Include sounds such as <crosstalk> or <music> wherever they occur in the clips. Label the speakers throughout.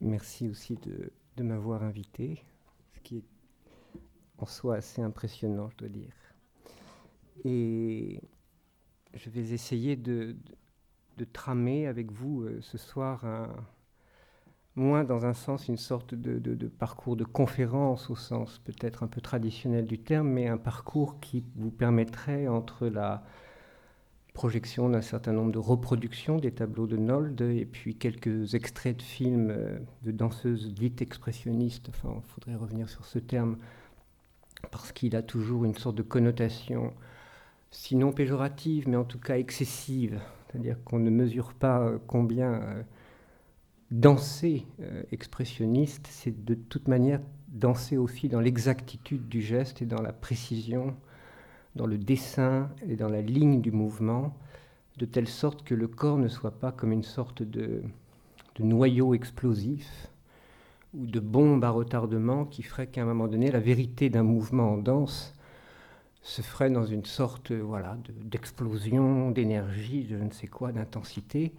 Speaker 1: merci aussi de, m'avoir invité, ce qui est en soi assez impressionnant, je dois dire. Et je vais essayer de, tramer avec vous euh, ce soir moins dans un sens une sorte de, parcours de conférence au sens peut-être un peu traditionnel du terme, mais un parcours qui vous permettrait entre la projection d'un certain nombre de reproductions des tableaux de Nold et puis quelques extraits de films euh, de danseuses dites expressionnistes, enfin il faudrait revenir sur ce terme parce qu'il a toujours une sorte de connotation sinon péjorative, mais en tout cas excessive, c'est-à-dire qu'on ne mesure pas euh, combien euh, danser expressionniste, c'est de toute manière danser aussi dans l'exactitude du geste et dans la précision dans le dessin et dans la ligne du mouvement, de telle sorte que le corps ne soit pas comme une sorte de, noyau explosif ou de bombe à retardement qui ferait qu'à un moment donné, la vérité d'un mouvement en danse se ferait dans une sorte voilà, d'explosion, d'énergie, de je ne sais quoi, d'intensité,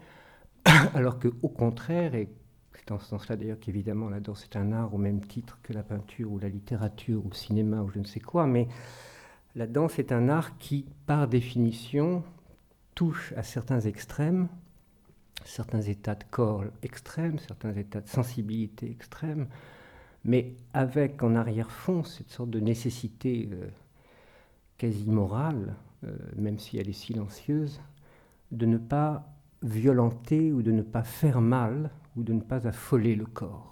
Speaker 1: <coughs> alors qu'au contraire, et c'est dans ce sens-là d'ailleurs qu'évidemment la danse est un art au même titre que la peinture ou la littérature ou le cinéma ou je ne sais quoi, mais la danse est un art qui, par définition, touche à certains extrêmes, certains états de corps extrêmes, certains états de sensibilité extrêmes, mais avec en arrière-fond cette sorte de nécessité euh, quasi morale, euh, même si elle est silencieuse, de ne pas violenter ou de ne pas faire mal ou de ne pas affoler le corps.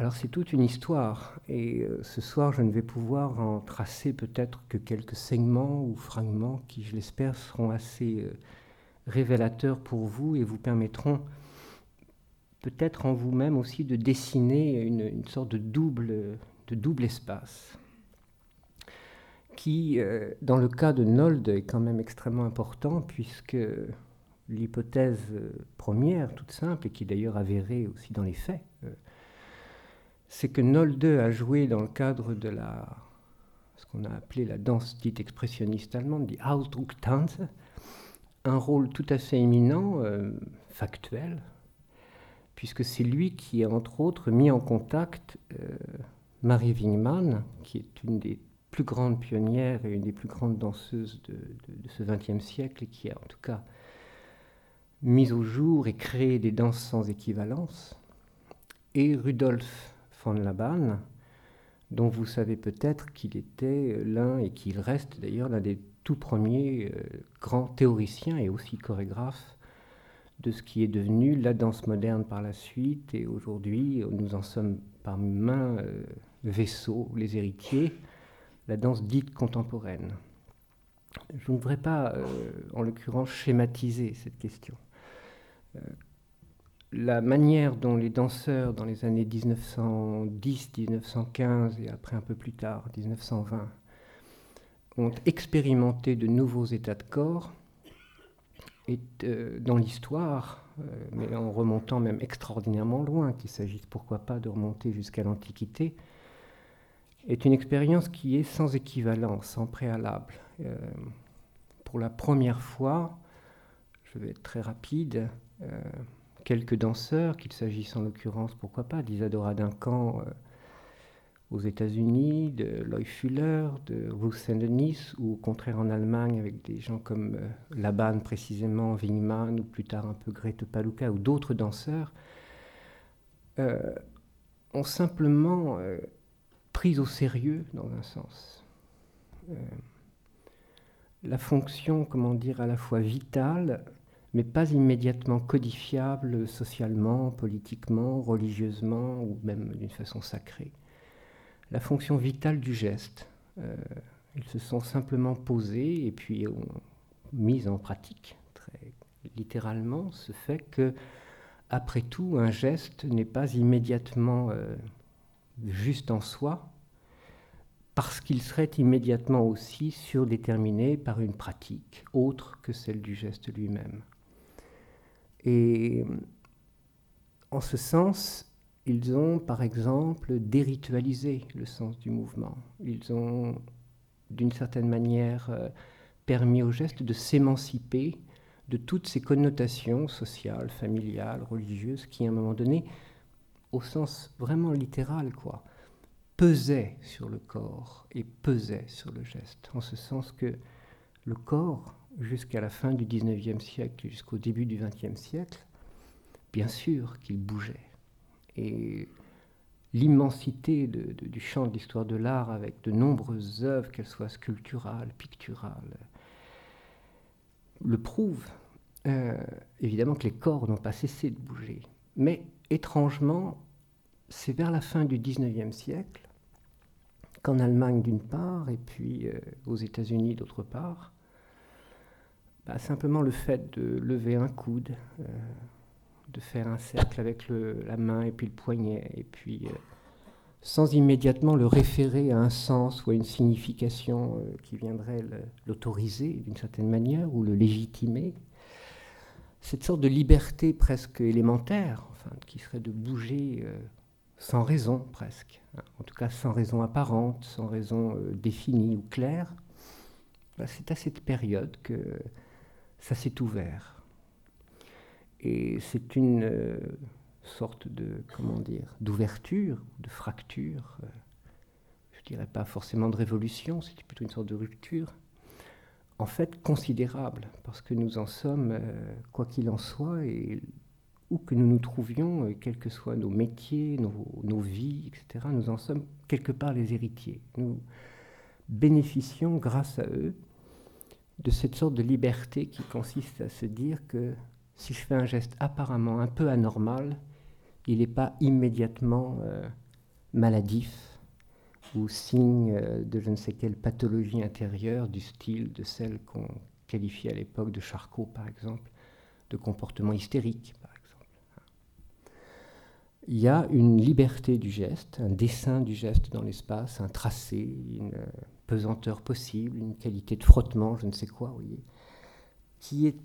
Speaker 1: Alors c'est toute une histoire. Et euh, ce soir je ne vais pouvoir en tracer peut-être que quelques segments ou fragments qui je l'espère seront assez euh, révélateurs pour vous et vous permettront peut-être en vous-même aussi de dessiner une, sorte de double, de double espace qui euh, dans le cas de Nold est quand même extrêmement important puisque l'hypothèse première toute simple et qui d'ailleurs avérée aussi dans les faits c'est que Nolde a joué dans le cadre de la, ce qu'on a appelé la danse dite expressionniste allemande, dit Ausdrucktanz, un rôle tout à fait éminent, euh, factuel, puisque c'est lui qui a entre autres mis en contact euh, Marie Wingman, qui est une des plus grandes pionnières et une des plus grandes danseuses de, de ce XXe siècle, et qui a en tout cas mis au jour et créé des danses sans équivalence, et Rudolf von Laban, dont vous savez peut-être qu'il était l'un, et qu'il reste d'ailleurs l'un des tout premiers euh, grands théoriciens et aussi chorégraphes de ce qui est devenu la danse moderne par la suite. Et aujourd'hui, nous en sommes par main euh, vaisseaux, les héritiers, la danse dite contemporaine. Je ne voudrais pas, euh, en l'occurrence, schématiser cette question la manière dont les danseurs dans les années 1910, 1915 et après un peu plus tard, 1920, ont expérimenté de nouveaux états de corps est euh, dans l'histoire, euh, mais en remontant même extraordinairement loin, qu'il s'agisse pourquoi pas de remonter jusqu'à l'Antiquité, est une expérience qui est sans équivalent, sans préalable. Euh, pour la première fois, je vais être très rapide, quelques danseurs, qu'il s'agisse en l'occurrence, pourquoi pas, d'Isadora Duncan euh, aux États-Unis, de Loy Fuller, de Ruth Saint-Denis, ou au contraire en Allemagne avec des gens comme euh, Laban précisément, Wingman, ou plus tard un peu Grete Paluca, ou d'autres danseurs, euh, ont simplement pris au sérieux, dans un sens, la fonction, comment dire, à la fois vitale mais pas immédiatement codifiable socialement, politiquement, religieusement ou même d'une façon sacrée. La fonction vitale du geste. Euh, ils se sont simplement posés et puis ont mis en pratique, très littéralement, ce fait que, après tout, un geste n'est pas immédiatement euh, juste en soi, parce qu'il serait immédiatement aussi surdéterminé par une pratique autre que celle du geste lui-même. Et en ce sens, ils ont par exemple déritualisé le sens du mouvement. Ils ont d'une certaine manière euh, permis au geste de s'émanciper de toutes ces connotations sociales, familiales, religieuses, qui à un moment donné, au sens vraiment littéral, quoi, pesaient sur le corps et pesaient sur le geste, en ce sens que le corps, jusqu'à la fin du XIXe siècle, jusqu'au début du XXe siècle, bien sûr qu'il bougeait. Et l'immensité du champ de l'histoire de l'art, avec de nombreuses œuvres, qu'elles soient sculpturales, picturales, le prouve. Euh, évidemment que les corps n'ont pas cessé de bouger. Mais étrangement, c'est vers la fin du XIXe siècle qu'en Allemagne d'une part, et puis euh, aux États-Unis d'autre part, bah, simplement le fait de lever un coude, euh, de faire un cercle avec la main et puis le poignet, et puis sans immédiatement le référer à un sens ou à une signification euh, qui viendrait l'autoriser d'une certaine manière ou le légitimer. Cette sorte de liberté presque élémentaire, enfin, qui serait de bouger euh, sans raison presque, hein, en tout cas sans raison apparente, sans raison euh, définie ou claire, bah, c'est à cette période que ça s'est ouvert. Et c'est une sorte de, comment dire, d'ouverture, de fracture. Euh, je dirais pas forcément de révolution, c'était plutôt une sorte de rupture. En fait, considérable, parce que nous en sommes, euh, quoi qu'il en soit, et où que nous nous trouvions, euh, quels que soient nos métiers, nos, vies, etc., nous en sommes quelque part les héritiers. Nous bénéficions, grâce à eux, de cette sorte de liberté qui consiste à se dire que si je fais un geste apparemment un peu anormal, il n'est pas immédiatement euh, maladif ou signe euh, de je ne sais quelle pathologie intérieure du style de celle qu'on qualifiait à l'époque de Charcot, par exemple, de comportement hystérique, par exemple. Il y a une liberté du geste, un dessin du geste dans l'espace, un tracé, une euh, pesanteur possible, une qualité de frottement, je ne sais quoi, voyez, qui est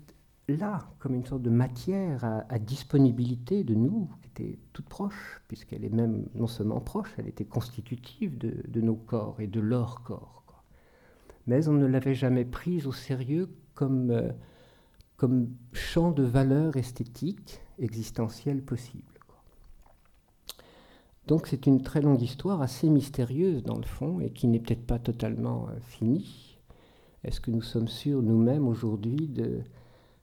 Speaker 1: là comme une sorte de matière à, disponibilité de nous, qui était toute proche, puisqu'elle est même non seulement proche, elle était constitutive de, nos corps et de leur corps. Mais on ne l'avait jamais prise au sérieux comme, euh, comme champ de valeur esthétique existentielle possible. Donc c'est une très longue histoire, assez mystérieuse dans le fond, et qui n'est peut-être pas totalement euh, finie. Est-ce que nous sommes sûrs nous-mêmes aujourd'hui de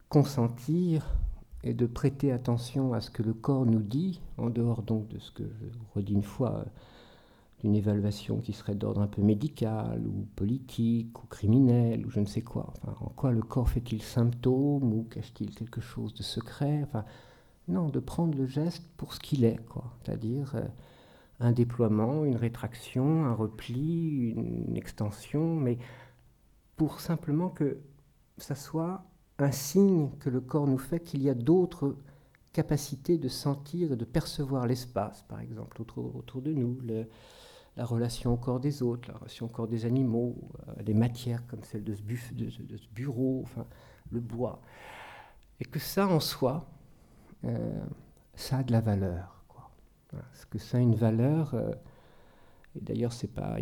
Speaker 1: consentir et de prêter attention à ce que le corps nous dit, en dehors donc de ce que je redis une fois, euh, d'une évaluation qui serait d'ordre un peu médical ou politique ou criminel ou je ne sais quoi? En quoi le corps fait-il symptôme ou cache-t-il quelque chose de secret? Enfin, Non, de prendre le geste pour ce qu'il est, quoi. C'est-à-dire euh, un déploiement, une rétraction, un repli, une extension, mais pour simplement que ça soit un signe que le corps nous fait qu'il y a d'autres capacités de sentir et de percevoir l'espace, par exemple, autour, de nous, la relation au corps des autres, la relation au corps des animaux, euh, des matières comme celle de ce, bureau, enfin, le bois. Et que ça en soi, euh, ça a de la valeur. Parce que ça a une valeur, euh, et d'ailleurs, c'est pas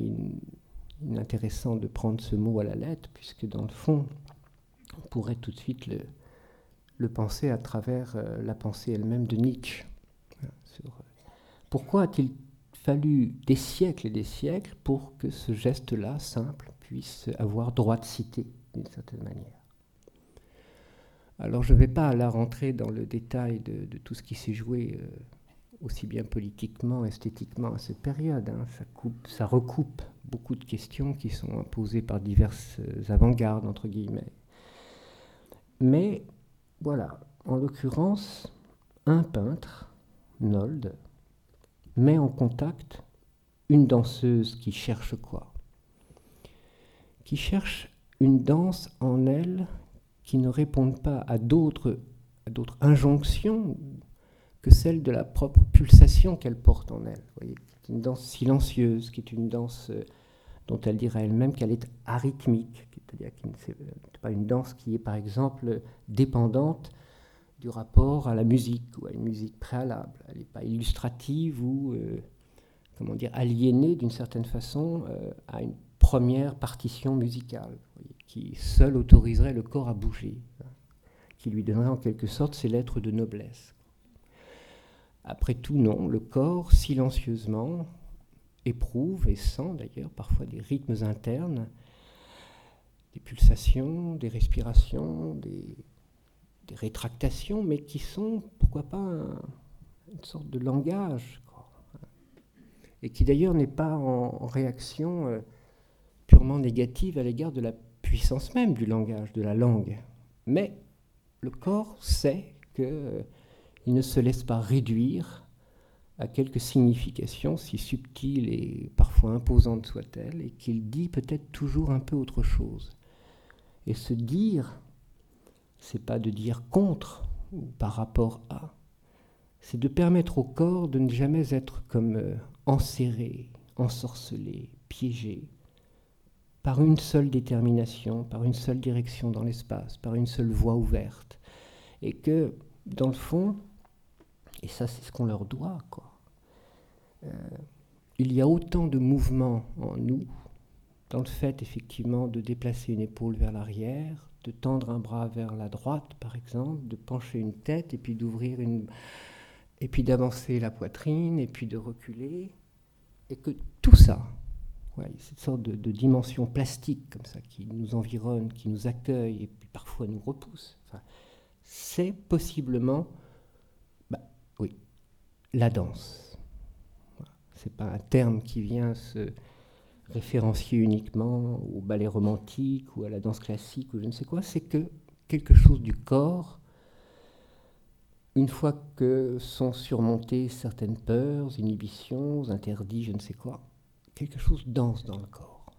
Speaker 1: inintéressant de prendre ce mot à la lettre, puisque dans le fond, on pourrait tout de suite le, penser à travers euh, la pensée elle-même de Nietzsche. Euh, pourquoi a-t-il fallu des siècles et des siècles pour que ce geste-là, simple, puisse avoir droit de citer d'une certaine manière? Alors je ne vais pas là rentrer dans le détail de, tout ce qui s'est joué aussi bien politiquement, esthétiquement à cette période. Hein. Ça, coupe, ça recoupe beaucoup de questions qui sont posées par diverses avant-gardes, entre guillemets. Mais voilà, en l'occurrence, un peintre, Nold, met en contact une danseuse qui cherche quoi? Qui cherche une danse en elle qui ne réponde pas à d'autres injonctions que celle de la propre pulsation qu'elle porte en elle. Vous une danse silencieuse, qui est une danse euh, dont elle dirait elle-même qu'elle est arythmique, c'est-à-dire que ce n'est pas une danse qui est par exemple dépendante du rapport à la musique ou à une musique préalable. Elle n'est pas illustrative ou euh, comment dire aliénée d'une certaine façon euh, à une première partition musicale qui seule autoriserait le corps à bouger, hein, qui lui donnerait en quelque sorte ses lettres de noblesse. Après tout, non, le corps, silencieusement, éprouve et sent d'ailleurs parfois des rythmes internes, des pulsations, des respirations, des, rétractations, mais qui sont, pourquoi pas, une sorte de langage, et qui d'ailleurs n'est pas en, réaction euh, purement négative à l'égard de la puissance même du langage, de la langue. Mais le corps sait qu'il euh, ne se laisse pas réduire à quelques significations, si subtiles et parfois imposantes soient-elles, et qu'il dit peut-être toujours un peu autre chose. Et se dire, c'est pas de dire contre ou par rapport à, c'est de permettre au corps de ne jamais être comme euh, enserré, ensorcelé, piégé, par une seule détermination, par une seule direction dans l'espace, par une seule voie ouverte. Et que, dans le fond, et ça c'est ce qu'on leur doit, euh, il y a autant de mouvements en nous, dans le fait effectivement de déplacer une épaule vers l'arrière, de tendre un bras vers la droite par exemple, de pencher une tête et puis d'ouvrir une... et puis d'avancer la poitrine et puis de reculer, et que tout ça, cette sorte de, dimension plastique comme ça qui nous environne, qui nous accueille et puis parfois nous repousse. c'est possiblement, oui, la danse. Ce n'est pas un terme qui vient se référencier uniquement au ballet romantique ou à la danse classique ou je ne sais quoi. C'est que quelque chose du corps, une fois que sont surmontées certaines peurs, inhibitions, interdits, je ne sais quoi, quelque chose danse dans le corps.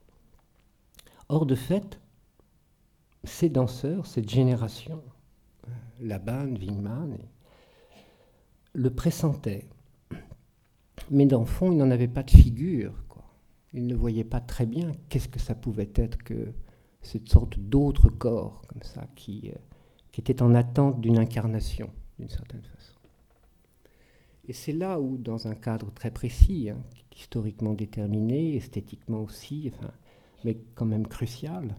Speaker 1: Or, de fait, ces danseurs, cette génération, euh, Laban, Wingman, le pressentaient. Mais dans le fond, ils n'en avaient pas de figure. Ils ne voyaient pas très bien qu'est-ce que ça pouvait être que cette sorte d'autre corps, comme ça, qui, euh, était en attente d'une incarnation, d'une certaine façon. Et c'est là où, dans un cadre très précis, hein, historiquement déterminé, esthétiquement aussi, enfin, mais quand même crucial,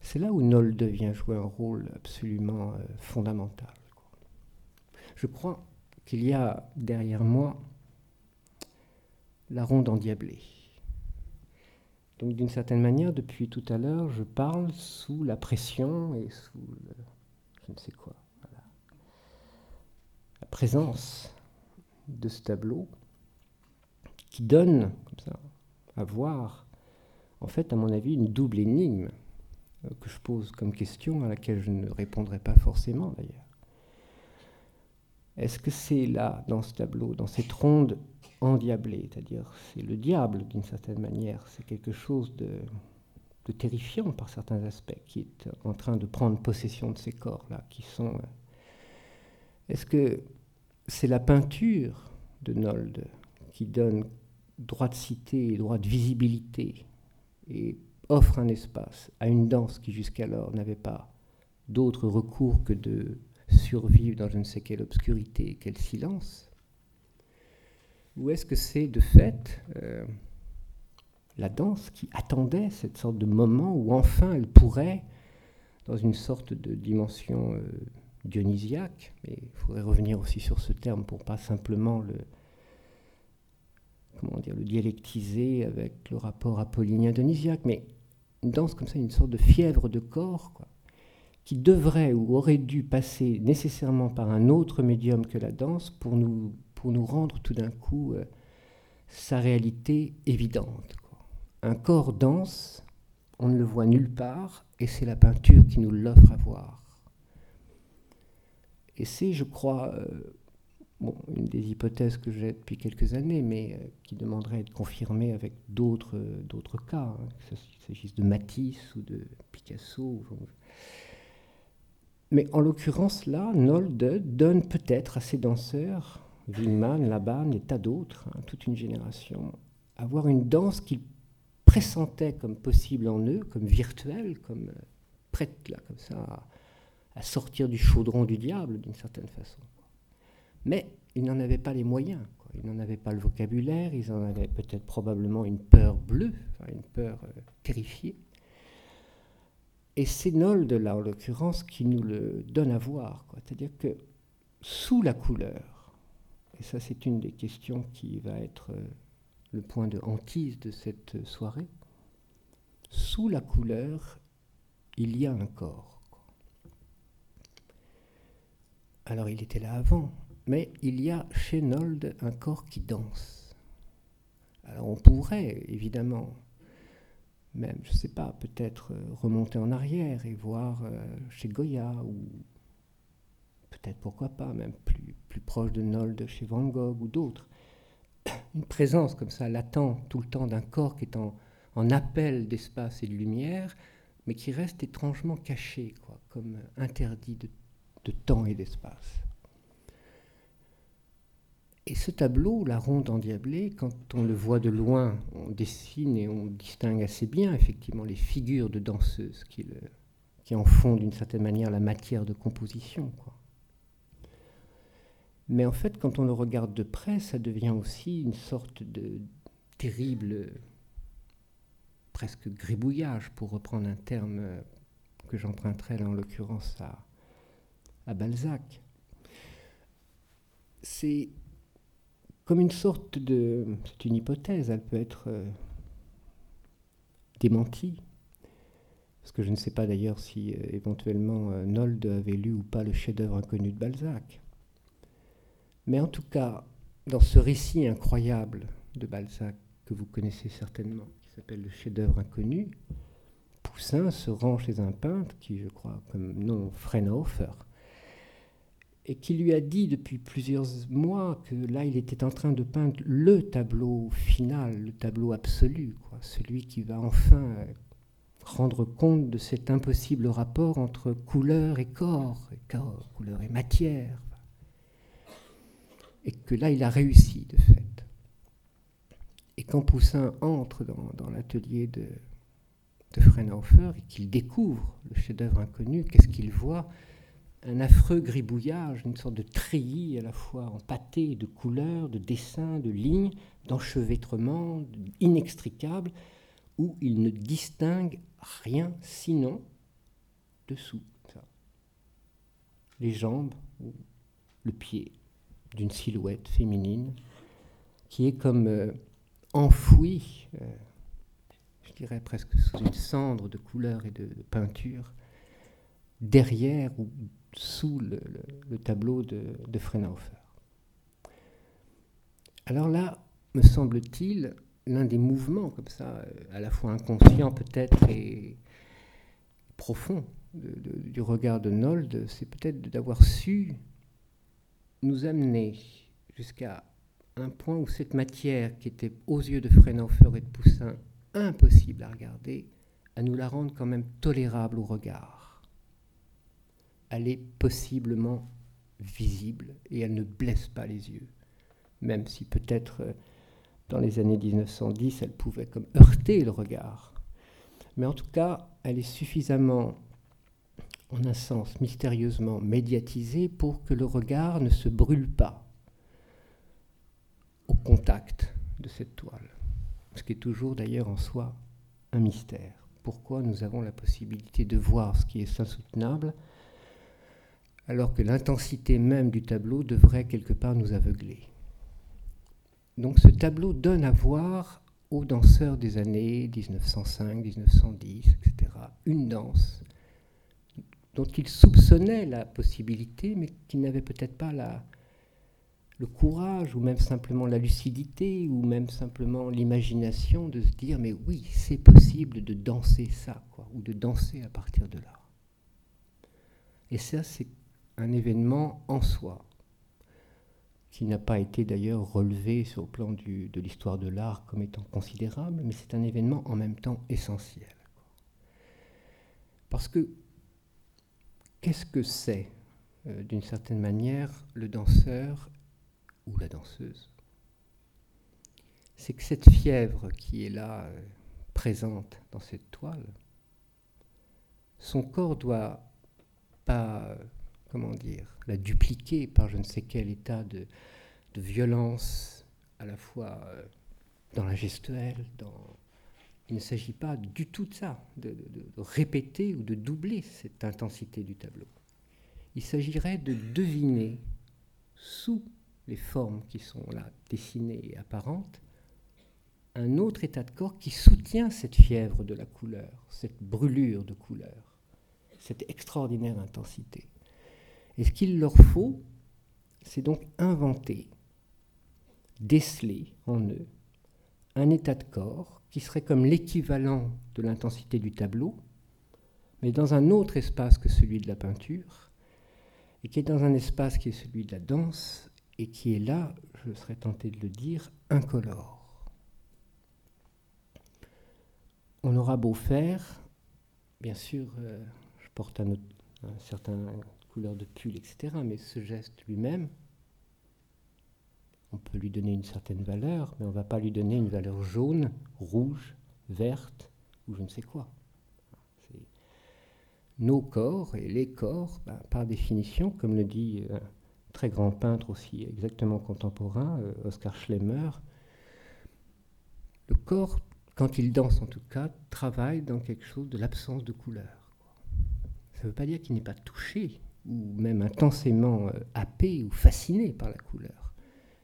Speaker 1: c'est là où Noll devient jouer un rôle absolument euh, fondamental. Je crois qu'il y a derrière moi la ronde endiablée. Donc d'une certaine manière, depuis tout à l'heure, je parle sous la pression et sous je ne sais quoi la présence de ce tableau qui donne, comme à voir, en fait, à mon avis, une double énigme euh, que je pose comme question, à laquelle je ne répondrai pas forcément d'ailleurs. Est-ce que c'est là, dans ce tableau, dans cette ronde endiablée, c'est-à-dire c'est le diable d'une certaine manière, c'est quelque chose de, terrifiant par certains aspects qui est en train de prendre possession de ces corps-là, qui sont euh, est-ce que c'est la peinture de Nold qui donne droit de cité droit de visibilité et offre un espace à une danse qui jusqu'alors n'avait pas d'autre recours que de survivre dans je ne sais quelle obscurité, quel silence. Ou est-ce que c'est de fait euh, la danse qui attendait cette sorte de moment où enfin elle pourrait, dans une sorte de dimension euh, dionysiaque, mais il faudrait revenir aussi sur ce terme pour pas simplement le, comment dire, le dialectiser avec le rapport apollinien-dionysiaque, mais une danse comme ça, une sorte de fièvre de corps, quoi, qui devrait ou aurait dû passer nécessairement par un autre médium que la danse pour nous, pour nous rendre tout d'un coup euh, sa réalité évidente. Un corps danse, on ne le voit nulle part, et c'est la peinture qui nous l'offre à voir. Et c'est, je crois, euh, une des hypothèses que j'ai depuis quelques années, mais euh, qui demanderait à être confirmée avec d'autres, cas, hein, qu'il s'agisse de Matisse ou de Picasso. Mais en l'occurrence, là, Nolde donne peut-être à ses danseurs, Wingman, Laban et tas d'autres, hein, toute une génération, avoir une danse qu'ils pressentaient comme possible en eux, comme virtuelle, comme euh, prête, là, comme ça, à sortir du chaudron du diable d'une certaine façon. Mais ils n'en avaient pas les moyens, ils n'en avaient pas le vocabulaire, ils en avaient peut-être probablement une peur bleue, une peur euh, terrifiée. Et c'est Nold, là, en l'occurrence, qui nous le donne à voir. C'est-à-dire que sous la couleur, et ça c'est une des questions qui va être euh, le point de hantise de cette soirée, sous la couleur, il y a un corps. Alors il était là avant, mais il y a chez Nold un corps qui danse. Alors on pourrait évidemment même, je ne sais pas, peut-être euh, remonter en arrière et voir euh, chez Goya, ou peut-être pourquoi pas, même plus, proche de Nold chez Van Gogh ou d'autres. Une présence comme ça, latente tout le temps d'un corps qui est en, appel d'espace et de lumière, mais qui reste étrangement caché, quoi, comme interdit de temps et d'espace. Et ce tableau, La Ronde endiablée, quand on le voit de loin, on dessine et on distingue assez bien effectivement les figures de danseuses qui, en font d'une certaine manière la matière de composition. Mais en fait, quand on le regarde de près, ça devient aussi une sorte de terrible, presque gribouillage, pour reprendre un terme que j'emprunterai là en l'occurrence à, à Balzac. C'est comme une sorte de... C'est une hypothèse, elle peut être euh, démentie. Parce que je ne sais pas d'ailleurs si euh, éventuellement euh, Nold avait lu ou pas le chef-d'œuvre inconnu de Balzac. Mais en tout cas, dans ce récit incroyable de Balzac que vous connaissez certainement, qui s'appelle le chef-d'œuvre inconnu, Poussin se rend chez un peintre qui, je crois, comme nom Freinhofer, et qui lui a dit depuis plusieurs mois que là, il était en train de peindre le tableau final, le tableau absolu, celui qui va enfin euh, rendre compte de cet impossible rapport entre couleur et corps, et corps, couleur et matière. Et que là, il a réussi, de fait. Et quand Poussin entre dans, l'atelier de, de Freinhofer et qu'il découvre le chef-d'œuvre inconnu, qu'est-ce qu'il voit? Un affreux gribouillage, une sorte de treillis à la fois empâté de couleurs, de dessins, de lignes, d'enchevêtrements inextricables, où il ne distingue rien sinon dessous. Les jambes ou le pied d'une silhouette féminine qui est comme euh, enfouie, euh, je dirais presque sous une cendre de couleurs et de, de peinture, derrière ou sous le, tableau de, de Alors là, me semble-t-il, l'un des mouvements comme ça, à la fois inconscient peut-être et profond du regard de Nold, c'est peut-être d'avoir su nous amener jusqu'à un point où cette matière qui était aux yeux de Freinhofer et de Poussin impossible à regarder, à nous la rendre quand même tolérable au regard elle est possiblement visible et elle ne blesse pas les yeux, même si peut-être euh, dans les années 1910, elle pouvait comme heurter le regard. Mais en tout cas, elle est suffisamment, en un sens, mystérieusement médiatisée pour que le regard ne se brûle pas au contact de cette toile. Ce qui est toujours d'ailleurs en soi un mystère. Pourquoi nous avons la possibilité de voir ce qui est insoutenable alors que l'intensité même du tableau devrait quelque part nous aveugler. Donc ce tableau donne à voir aux danseurs des années 1905, 1910, etc., une danse dont ils soupçonnaient la possibilité, mais qui n'avaient peut-être pas la, le courage, ou même simplement la lucidité, ou même simplement l'imagination de se dire, mais oui, c'est possible de danser ça, ou de danser à partir de là. Et ça, c'est un événement en soi, qui n'a pas été d'ailleurs relevé sur le plan de l'histoire de l'art comme étant considérable, mais c'est un événement en même temps essentiel. Parce que qu'est-ce que c'est, euh, d'une certaine manière, le danseur ou la danseuse? C'est que cette fièvre qui est là, euh, présente dans cette toile, son corps doit pas comment dire, la dupliquer par je ne sais quel état de, violence, à la fois euh, dans la gestuelle, dans il ne s'agit pas du tout de ça, de, répéter ou de doubler cette intensité du tableau. Il s'agirait de deviner sous les formes qui sont là dessinées et apparentes un autre état de corps qui soutient cette fièvre de la couleur, cette brûlure de couleur, cette extraordinaire intensité. Et ce qu'il leur faut, c'est donc inventer, déceler en eux un état de corps qui serait comme l'équivalent de l'intensité du tableau, mais dans un autre espace que celui de la peinture, et qui est dans un espace qui est celui de la danse, et qui est là, je serais tenté de le dire, incolore. On aura beau faire, bien sûr, euh, je porte un, un certain couleur de pull, etc., mais ce geste lui-même, on peut lui donner une certaine valeur, mais on ne va pas lui donner une valeur jaune, rouge, verte ou je ne sais quoi. Nos corps et les corps, ben, par définition, comme le dit un très grand peintre aussi exactement contemporain, euh, Oscar Schlemmer, le corps, quand il danse en tout cas, travaille dans quelque chose de l'absence de couleur. Ça ne veut pas dire qu'il n'est pas touché ou même intensément euh, happé ou fasciné par la couleur.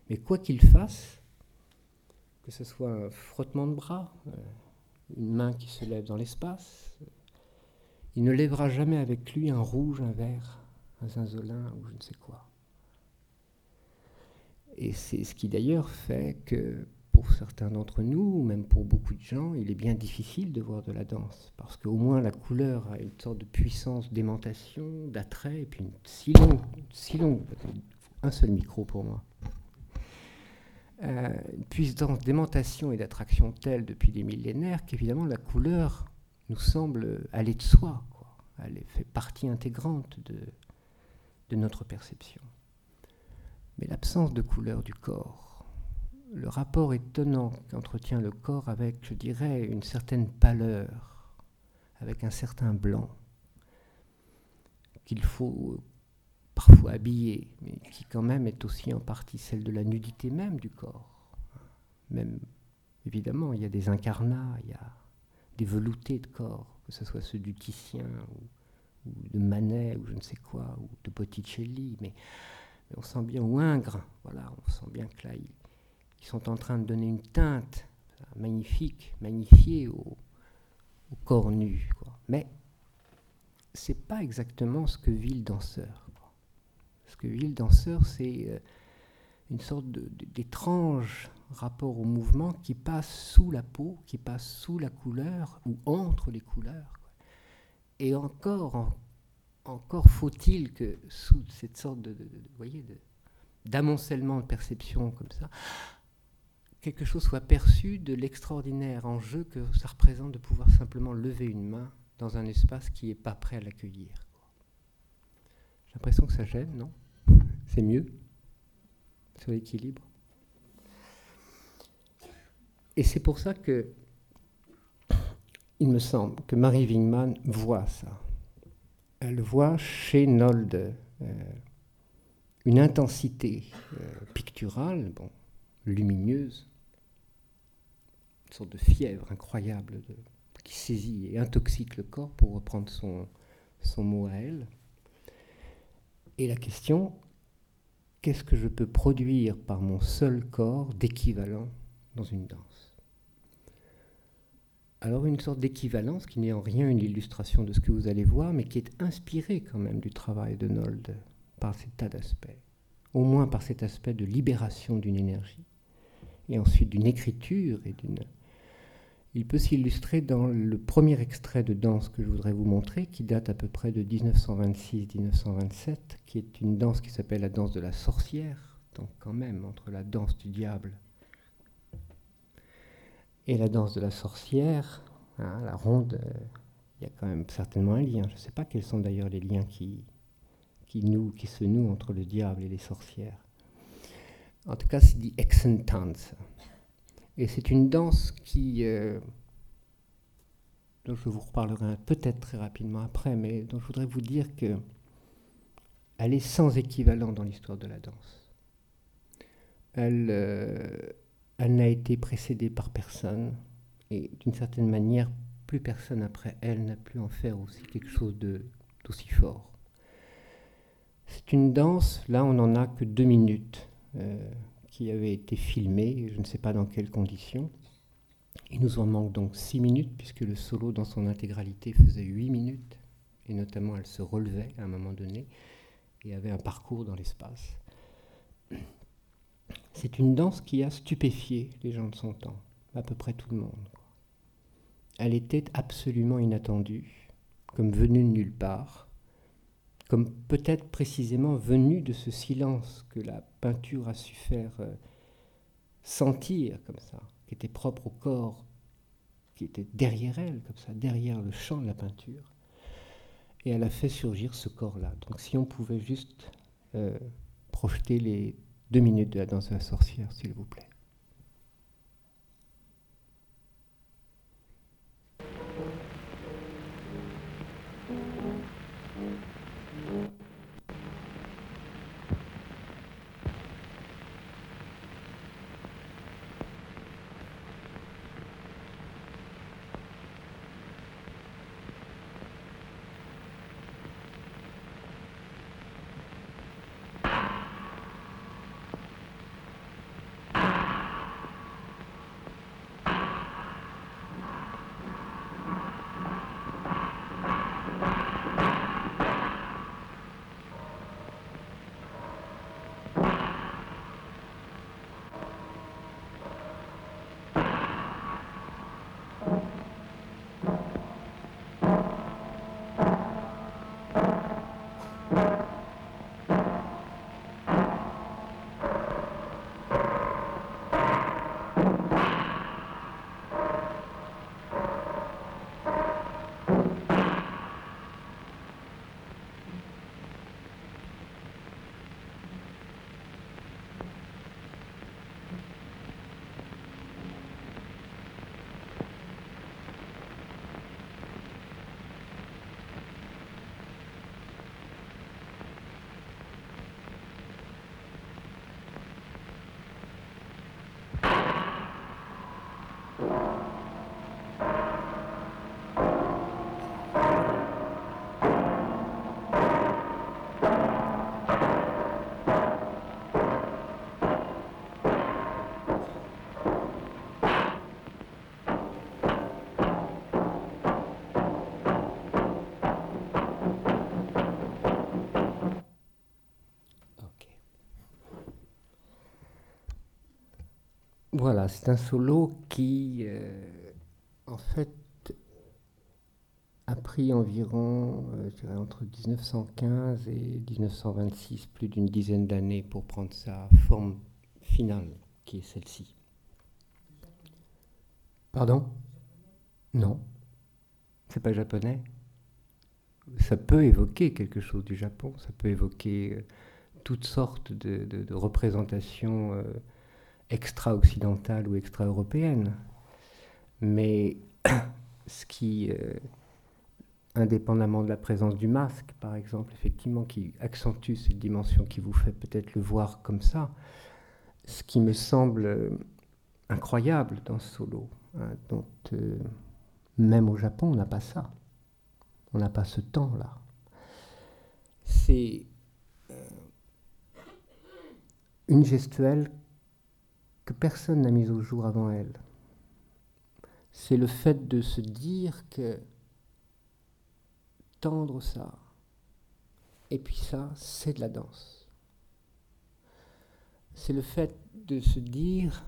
Speaker 1: Mais quoi qu'il fasse, que ce soit un frottement de bras, euh, une main qui se lève dans l'espace, il ne lèvera jamais avec lui un rouge, un vert, un zinzolin ou je ne sais quoi. Et c'est ce qui d'ailleurs fait que pour certains d'entre nous, ou même pour beaucoup de gens, il est bien difficile de voir de la danse, parce qu'au moins la couleur a une sorte de puissance d'aimantation, d'attrait, et puis une si longue, si longue, un seul micro pour moi, euh, une puissance d'aimantation et d'attraction telle depuis des millénaires qu'évidemment la couleur nous semble aller de soi. Elle fait partie intégrante de, de notre perception. Mais l'absence de couleur du corps, le rapport étonnant qu'entretient le corps avec, je dirais, une certaine pâleur, avec un certain blanc, qu'il faut parfois habillée, mais qui quand même est aussi en partie celle de la nudité même du corps. Même, évidemment, il y a des incarnats, il y a des veloutés de corps, que ce soit ceux du Titien ou, de Manet ou je ne sais quoi, ou de Botticelli, mais, on sent bien, ou Ingres, voilà, on sent bien que là, ils, sont en train de donner une teinte magnifique, magnifiée au, corps nu. Quoi. Mais c'est pas exactement ce que vit le danseur. Ce que vit le danseur, c'est euh, une sorte d'étrange rapport au mouvement qui passe sous la peau, qui passe sous la couleur ou entre les couleurs. Et encore, encore faut-il que sous cette sorte de, voyez, d'amoncellement de perception comme ça, quelque chose soit perçu de l'extraordinaire enjeu que ça représente de pouvoir simplement lever une main dans un espace qui n'est pas prêt à l'accueillir. J'ai l'impression que ça gêne, non? C'est mieux? Sur l'équilibre? Et c'est pour ça que il me semble que Marie Wingman voit ça. Elle voit chez Nolde euh, une intensité euh, picturale, lumineuse, sorte de fièvre incroyable qui saisit et intoxique le corps, pour reprendre son, son mot à elle. Et la question, qu'est-ce que je peux produire par mon seul corps d'équivalent dans une danse? Alors une sorte d'équivalence qui n'est en rien une illustration de ce que vous allez voir, mais qui est inspirée quand même du travail de Nold par ces tas d'aspects, au moins par cet aspect de libération d'une énergie, et ensuite d'une écriture et d'une il peut s'illustrer dans le premier extrait de danse que je voudrais vous montrer, qui date à peu près de 1926-1927, qui est une danse qui s'appelle la danse de la sorcière, donc quand même entre la danse du diable et la danse de la sorcière, hein, la ronde, euh, il y a quand même certainement un lien. Je ne sais pas quels sont d'ailleurs les liens qui, qui, se nouent entre le diable et les sorcières. En tout cas, c'est dit Exentanz. Et c'est une danse qui, euh, dont je vous reparlerai peut-être très rapidement après, mais dont je voudrais vous dire que elle est sans équivalent dans l'histoire de la danse. Elle, euh, elle n'a été précédée par personne Et d'une certaine manière, plus personne après elle n'a pu en faire aussi quelque chose d'aussi fort. C'est une danse, là on n'en a que deux minutes, euh, qui avait été filmée, je ne sais pas dans quelles conditions. Il nous en manque donc six minutes, puisque le solo dans son intégralité faisait huit minutes, et notamment elle se relevait à un moment donné, et avait un parcours dans l'espace. C'est une danse qui a stupéfié les gens de son temps, à peu près tout le monde. Elle était absolument inattendue, comme venue de nulle part, comme peut-être précisément venue de ce silence que la peinture a su faire euh, sentir comme ça, qui était propre au corps, qui était derrière elle, comme ça, derrière le champ de la peinture. Et elle a fait surgir ce corps-là. Donc si on pouvait juste euh, projeter les deux minutes de la danse de la sorcière, s'il vous plaît. Voilà, c'est un solo qui, euh, en fait, a pris environ, euh, je dirais, entre 1915 et 1926, plus d'une dizaine d'années pour prendre sa forme finale, qui est celle-ci. Pardon? Non. C'est pas japonais? Ça peut évoquer quelque chose du Japon, ça peut évoquer euh, toutes sortes de, représentations extra-occidentale ou extra-européenne. Mais <coughs> ce qui, euh, indépendamment de la présence du masque, par exemple, effectivement, qui accentue cette dimension, qui vous fait peut-être le voir comme ça, ce qui me semble euh, incroyable dans ce solo, hein, dont euh, même au Japon, on n'a pas ça. On n'a pas ce temps-là. C'est une gestuelle personne n'a mise au jour avant elle. C'est le fait de se dire que tendre ça, et puis ça, c'est de la danse. C'est le fait de se dire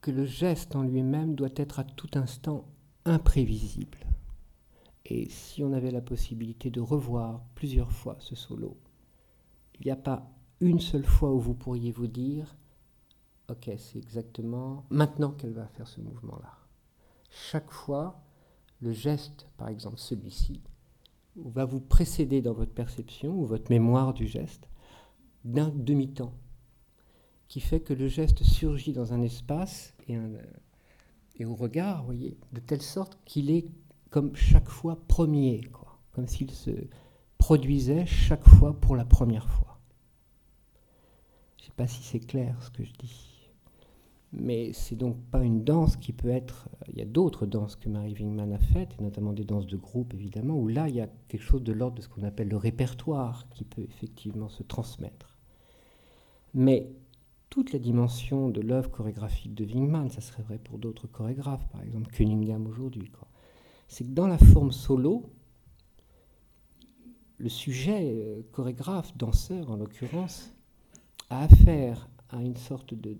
Speaker 1: que le geste en lui-même doit être à tout instant imprévisible. Et si on avait la possibilité de revoir plusieurs fois ce solo, il n'y a pas une seule fois où vous pourriez vous dire ok, c'est exactement maintenant qu'elle va faire ce mouvement-là. Chaque fois, le geste, par exemple celui-ci, va vous précéder dans votre perception ou votre mémoire du geste d'un demi-temps, qui fait que le geste surgit dans un espace et, et au regard, voyez, de telle sorte qu'il est comme chaque fois premier, quoi, comme s'il se produisait chaque fois pour la première fois. Je ne sais pas si c'est clair ce que je dis. Mais c'est donc pas une danse qui peut être. Il y a d'autres danses que Marie Wingman a faites, et notamment des danses de groupe évidemment, où là il y a quelque chose de l'ordre de ce qu'on appelle le répertoire qui peut effectivement se transmettre. Mais toute la dimension de l'œuvre chorégraphique de Wingman, ça serait vrai pour d'autres chorégraphes, par exemple Cunningham aujourd'hui, c'est que dans la forme solo, le sujet, euh, chorégraphe, danseur en l'occurrence, a affaire à une sorte de,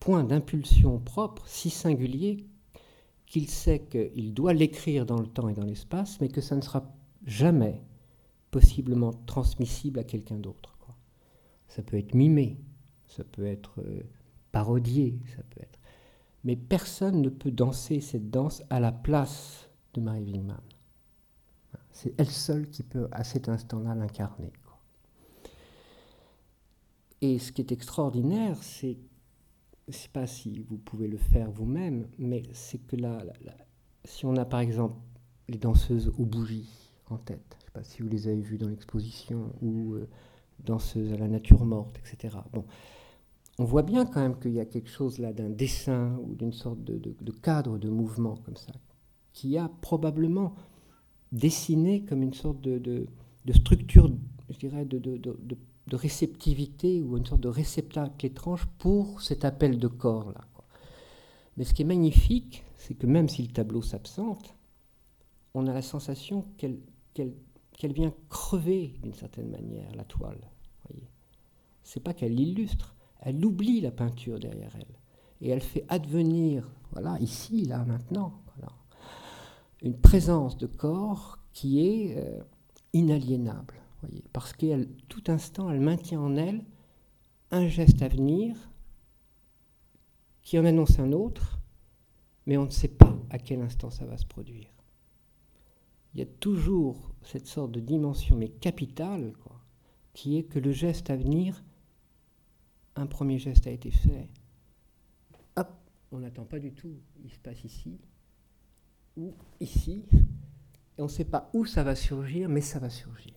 Speaker 1: point d'impulsion propre, si singulier, qu'il sait qu'il doit l'écrire dans le temps et dans l'espace, mais que ça ne sera jamais possiblement transmissible à quelqu'un d'autre. Ça peut être mimé, ça peut être euh, parodié, ça peut être. Mais personne ne peut danser cette danse à la place de Marie Wingman. C'est elle seule qui peut, à cet instant-là, l'incarner. Et ce qui est extraordinaire, c'est, je ne sais pas si vous pouvez le faire vous-même, mais c'est que là, si on a par exemple les danseuses aux bougies en tête, je ne sais pas si vous les avez vues dans l'exposition, ou euh, danseuses à la nature morte, etc. Bon, on voit bien quand même qu'il y a quelque chose là d'un dessin ou d'une sorte de, de, cadre de mouvement comme ça, qui a probablement dessiné comme une sorte de, structure, je dirais, de, réceptivité ou une sorte de réceptacle étrange pour cet appel de corps là. Mais ce qui est magnifique, c'est que même si le tableau s'absente, on a la sensation qu'elle vient crever d'une certaine manière la toile. C'est pas qu'elle l'illustre, elle oublie la peinture derrière elle. Et elle fait advenir, voilà, ici, là, maintenant, une présence de corps qui est euh, inaliénable. Parce qu'elle, tout instant, elle maintient en elle un geste à venir qui en annonce un autre, mais on ne sait pas à quel instant ça va se produire. Il y a toujours cette sorte de dimension, mais capitale, quoi, qui est que le geste à venir un premier geste a été fait, hop, on n'attend pas du tout, il se passe ici, ou ici, et on ne sait pas où ça va surgir, mais ça va surgir.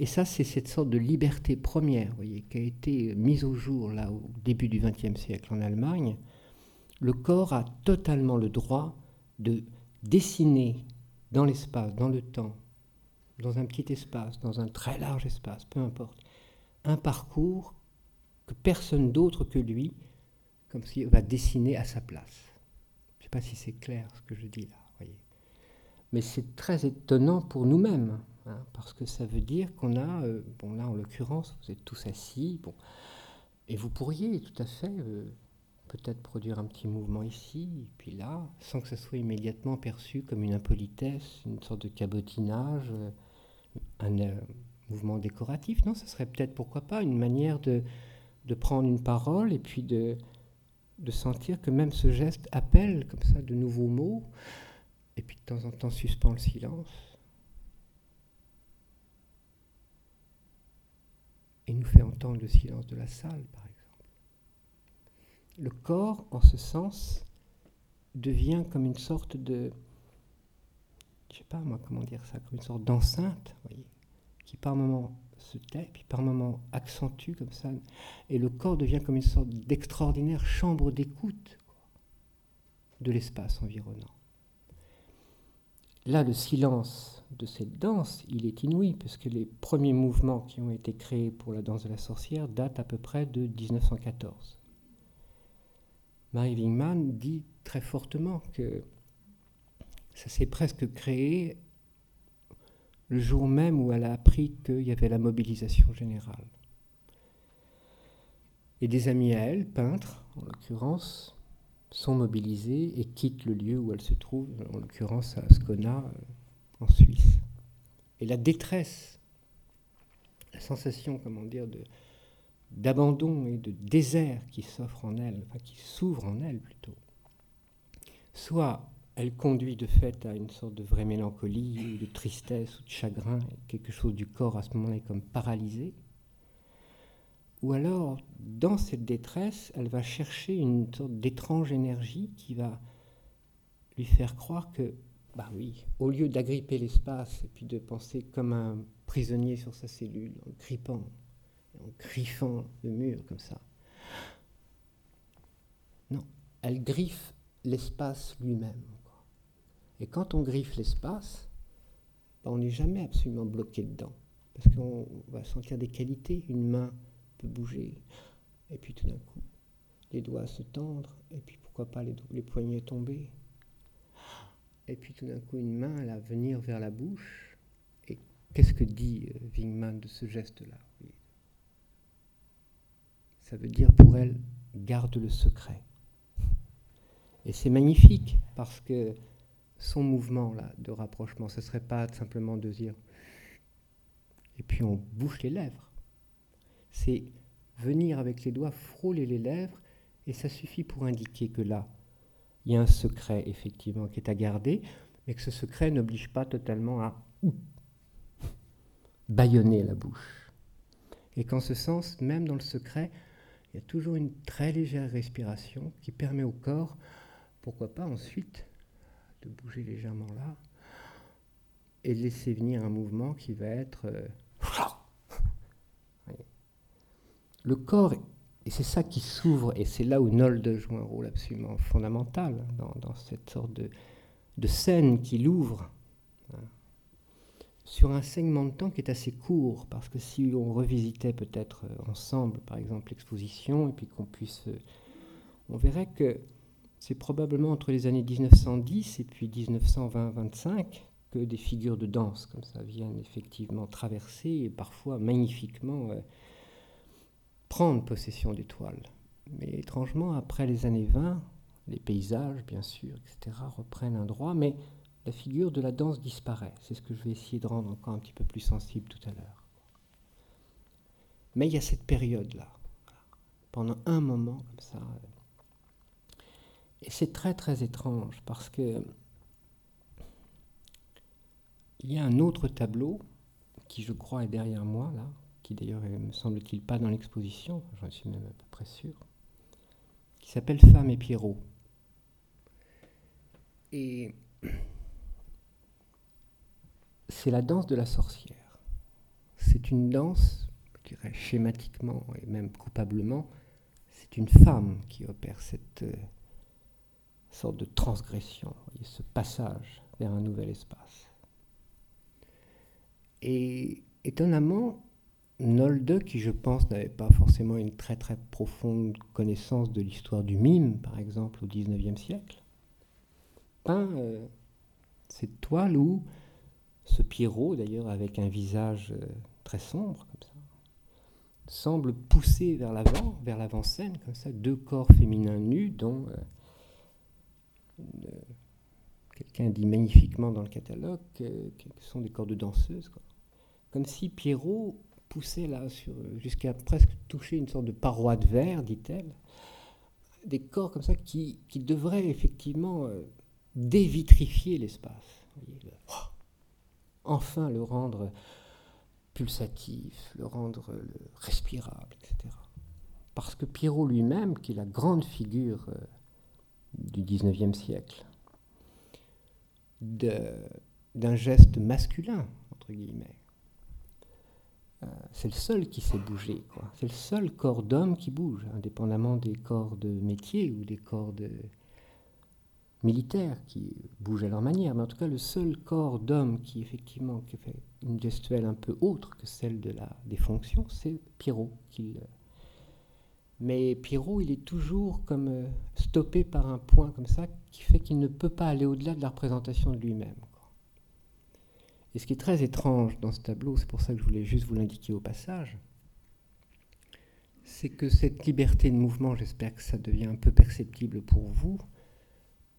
Speaker 1: Et ça, c'est cette sorte de liberté première, voyez, qui a été mise au jour là au début du XXe siècle en Allemagne. Le corps a totalement le droit de dessiner dans l'espace, dans le temps, dans un petit espace, dans un très large espace, peu importe, un parcours personne d'autre que lui, comme s'il va dessiner à sa place. Je ne sais pas si c'est clair ce que je dis là, voyez. Mais c'est très étonnant pour nous-mêmes, hein, parce que ça veut dire qu'on a, euh, bon là en l'occurrence, vous êtes tous assis, bon, et vous pourriez tout à fait euh, peut-être produire un petit mouvement ici, et puis là, sans que ça soit immédiatement perçu comme une impolitesse, une sorte de cabotinage, euh, un mouvement décoratif. Non, ce serait peut-être, pourquoi pas, une manière de, de prendre une parole et puis de, de sentir que même ce geste appelle comme ça de nouveaux mots et puis de temps en temps suspend le silence et nous fait entendre le silence de la salle par exemple. Le corps en ce sens devient comme une sorte de je sais pas moi comment dire ça comme une sorte d'enceinte voyez qui par moments se tait, puis par moments accentue comme ça, et le corps devient comme une sorte d'extraordinaire chambre d'écoute de l'espace environnant. Là, le silence de cette danse, il est inouï, parce que les premiers mouvements qui ont été créés pour la danse de la sorcière datent à peu près de 1914. Marie Wingman dit très fortement que ça s'est presque créé le jour même où elle a appris qu'il y avait la mobilisation générale. Et des amis à elle, peintres en l'occurrence, sont mobilisés et quittent le lieu où elle se trouve, en l'occurrence à Ascona, en Suisse. Et la détresse, la sensation, comment dire, de, d'abandon et de désert qui s'offre en elle, enfin qui s'ouvre en elle plutôt, soit elle conduit de fait à une sorte de vraie mélancolie, de tristesse, ou de chagrin, quelque chose du corps à ce moment-là est comme paralysé. Ou alors, dans cette détresse, elle va chercher une sorte d'étrange énergie qui va lui faire croire que, bah oui, au lieu d'agripper l'espace et puis de penser comme un prisonnier sur sa cellule, en grippant, en griffant le mur comme ça, Non, elle griffe l'espace lui-même. Et quand on griffe l'espace, ben, on n'est jamais absolument bloqué dedans. Parce qu'on va sentir des qualités. Une main peut bouger, et puis tout d'un coup, les doigts se tendre, et puis pourquoi pas les, les poignets tomber. Et puis tout d'un coup, une main, va venir vers la bouche. Et qu'est-ce que dit euh, Wingman de ce geste-là? Ça veut dire pour elle, garde le secret. Et c'est magnifique parce que son mouvement là de rapprochement, ce serait pas simplement de dire et puis on bouche les lèvres. C'est venir avec les doigts frôler les lèvres et ça suffit pour indiquer que là, il y a un secret effectivement qui est à garder, mais que ce secret n'oblige pas totalement à bâillonner la bouche. Et qu'en ce sens, même dans le secret, il y a toujours une très légère respiration qui permet au corps, pourquoi pas ensuite, de bouger légèrement là et de laisser venir un mouvement qui va être... Euh, <laughs> le corps, et c'est ça qui s'ouvre, et c'est là où Nolde joue un rôle absolument fondamental dans, cette sorte de, scène qui l'ouvre hein, sur un segment de temps qui est assez court, parce que si on revisitait peut-être euh, ensemble, par exemple, l'exposition, et puis qu'on puisse... Euh, on verrait que c'est probablement entre les années 1910 et puis 1920-25 que des figures de danse comme ça viennent effectivement traverser et parfois magnifiquement euh, prendre possession des toiles. Mais étrangement, après les années 20, les paysages, bien sûr, etc., reprennent un droit, mais la figure de la danse disparaît. C'est ce que je vais essayer de rendre encore un petit peu plus sensible tout à l'heure. Mais il y a cette période-là, pendant un moment comme ça, et c'est très très étrange parce que il y a un autre tableau qui je crois est derrière moi là, qui d'ailleurs me semble-t-il pas dans l'exposition, j'en suis même à peu près sûr, qui s'appelle Femme et Pierrot. Et c'est la danse de la sorcière. C'est une danse, je dirais schématiquement et même coupablement, c'est une femme qui opère cette euh, sorte de transgression, ce passage vers un nouvel espace. Et étonnamment, Nolde, qui je pense n'avait pas forcément une très très profonde connaissance de l'histoire du mime, par exemple, au XIXe siècle, peint euh, cette toile où ce Pierrot, d'ailleurs avec un visage euh, très sombre, comme ça, semble pousser vers l'avant, vers l'avant-scène, comme ça, deux corps féminins nus, dont euh, quelqu'un dit magnifiquement dans le catalogue que, ce sont des corps de danseuses. Comme si Pierrot poussait là jusqu'à presque toucher une sorte de paroi de verre, dit-elle. Des corps comme ça qui, devraient effectivement euh, dévitrifier l'espace. <gasps> Enfin le rendre pulsatif, le rendre respirable, etc. Parce que Pierrot lui-même, qui est la grande figure euh, du XIXe siècle, d'un geste masculin, entre guillemets. Euh, c'est le seul qui sait bouger. C'est le seul corps d'homme qui bouge, indépendamment des corps de métier ou des corps de militaires qui bougent à leur manière. Mais en tout cas, le seul corps d'homme qui, effectivement, fait une gestuelle un peu autre que celle de la, des fonctions, c'est Pierrot qui mais Pierrot, il est toujours comme euh, stoppé par un point comme ça qui fait qu'il ne peut pas aller au-delà de la représentation de lui-même. Et ce qui est très étrange dans ce tableau, c'est pour ça que je voulais juste vous l'indiquer au passage, c'est que cette liberté de mouvement, j'espère que ça devient un peu perceptible pour vous,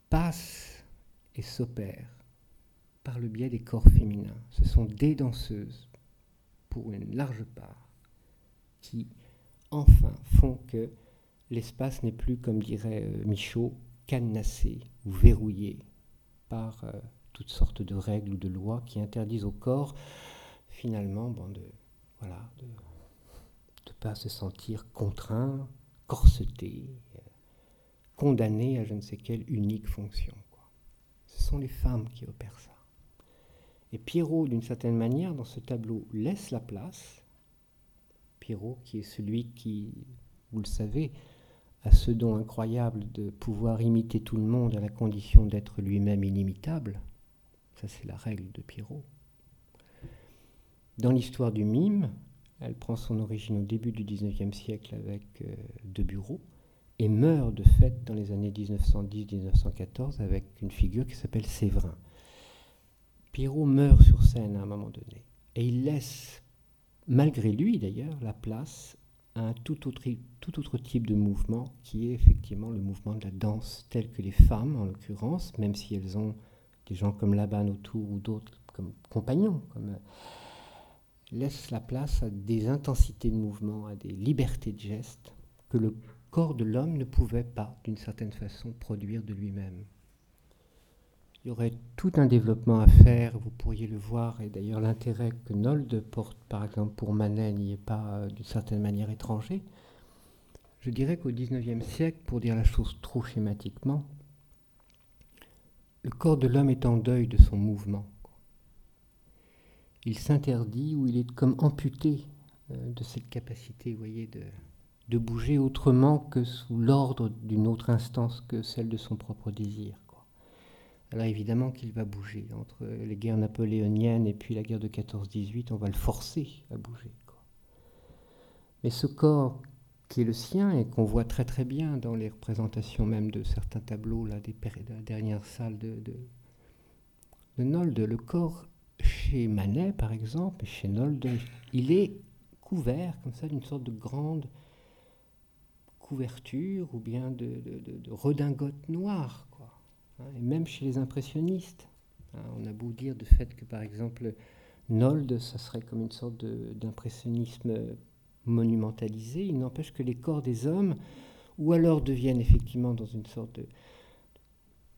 Speaker 1: passe et s'opère par le biais des corps féminins. Ce sont des danseuses, pour une large part, qui enfin font que l'espace n'est plus, comme dirait euh, Michaud, cadenassé ou verrouillé par euh, toutes sortes de règles ou de lois qui interdisent au corps, finalement, bon, de voilà, de pas se sentir contraint, corseté, condamné à je ne sais quelle unique fonction. Ce sont les femmes qui opèrent ça. Et Pierrot, d'une certaine manière, dans ce tableau, laisse la place Pierrot, qui est celui qui, vous le savez, a ce don incroyable de pouvoir imiter tout le monde à la condition d'être lui-même inimitable. Ça, c'est la règle de Pierrot. Dans l'histoire du mime, elle prend son origine au début du XIXe siècle avec euh, De Bureau et meurt de fait dans les années 1910-1914 avec une figure qui s'appelle Séverin. Pierrot meurt sur scène à un moment donné et il laisse, malgré lui d'ailleurs, la place à un tout autre, tout autre type de mouvement qui est effectivement le mouvement de la danse, tel que les femmes en l'occurrence, même si elles ont des gens comme Laban autour ou d'autres comme compagnons, comme, laissent la place à des intensités de mouvement, à des libertés de geste que le corps de l'homme ne pouvait pas, d'une certaine façon, produire de lui-même. Il y aurait tout un développement à faire, vous pourriez le voir, et d'ailleurs l'intérêt que Nolde porte, par exemple, pour Manet n'y est pas euh, d'une certaine manière étranger. Je dirais qu'au XIXe siècle, pour dire la chose trop schématiquement, le corps de l'homme est en deuil de son mouvement. Il s'interdit ou il est comme amputé euh, de cette capacité, vous voyez, de, de bouger autrement que sous l'ordre d'une autre instance que celle de son propre désir. Alors évidemment qu'il va bouger. Entre les guerres napoléoniennes et puis la guerre de 14-18, on va le forcer à bouger. Mais ce corps qui est le sien et qu'on voit très très bien dans les représentations même de certains tableaux là, des de la dernière salle de, de, de Nolde, le corps chez Manet par exemple, chez Nolde, il est couvert comme ça d'une sorte de grande couverture ou bien de, de redingote noire. Hein, et même chez les impressionnistes. Hein, on a beau dire de fait que, par exemple, Nolde, ça serait comme une sorte d'impressionnisme monumentalisé, il n'empêche que les corps des hommes, ou alors deviennent effectivement dans une sorte de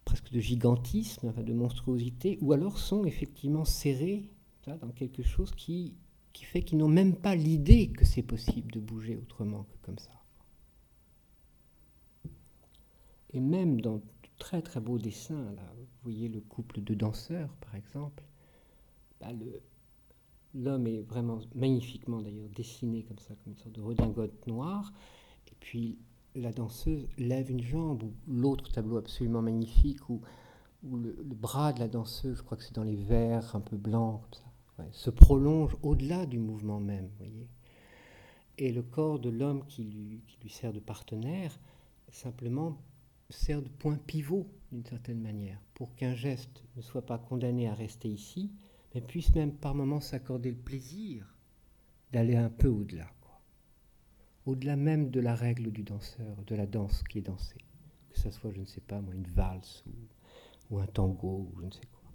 Speaker 1: presque de gigantisme, de monstruosité, ou alors sont effectivement serrés dans quelque chose qui, fait qu'ils n'ont même pas l'idée que c'est possible de bouger autrement que comme ça. Et même dans très très beau dessin. Là. Vous voyez le couple de danseurs, par exemple. Bah, l'homme est vraiment magnifiquement d'ailleurs dessiné comme ça, comme une sorte de redingote noire. Et puis la danseuse lève une jambe, ou l'autre tableau absolument magnifique, où, le, bras de la danseuse, je crois que c'est dans les verres un peu blancs, comme ça, se prolonge au-delà du mouvement même. Et le corps de l'homme qui lui, qui lui sert de partenaire, simplement sert de point pivot d'une certaine manière, pour qu'un geste ne soit pas condamné à rester ici, mais puisse même par moments s'accorder le plaisir d'aller un peu au-delà, au-delà même de la règle du danseur, de la danse qui est dansée, que ce soit, je ne sais pas moi, une valse ou, un tango ou je ne sais quoi.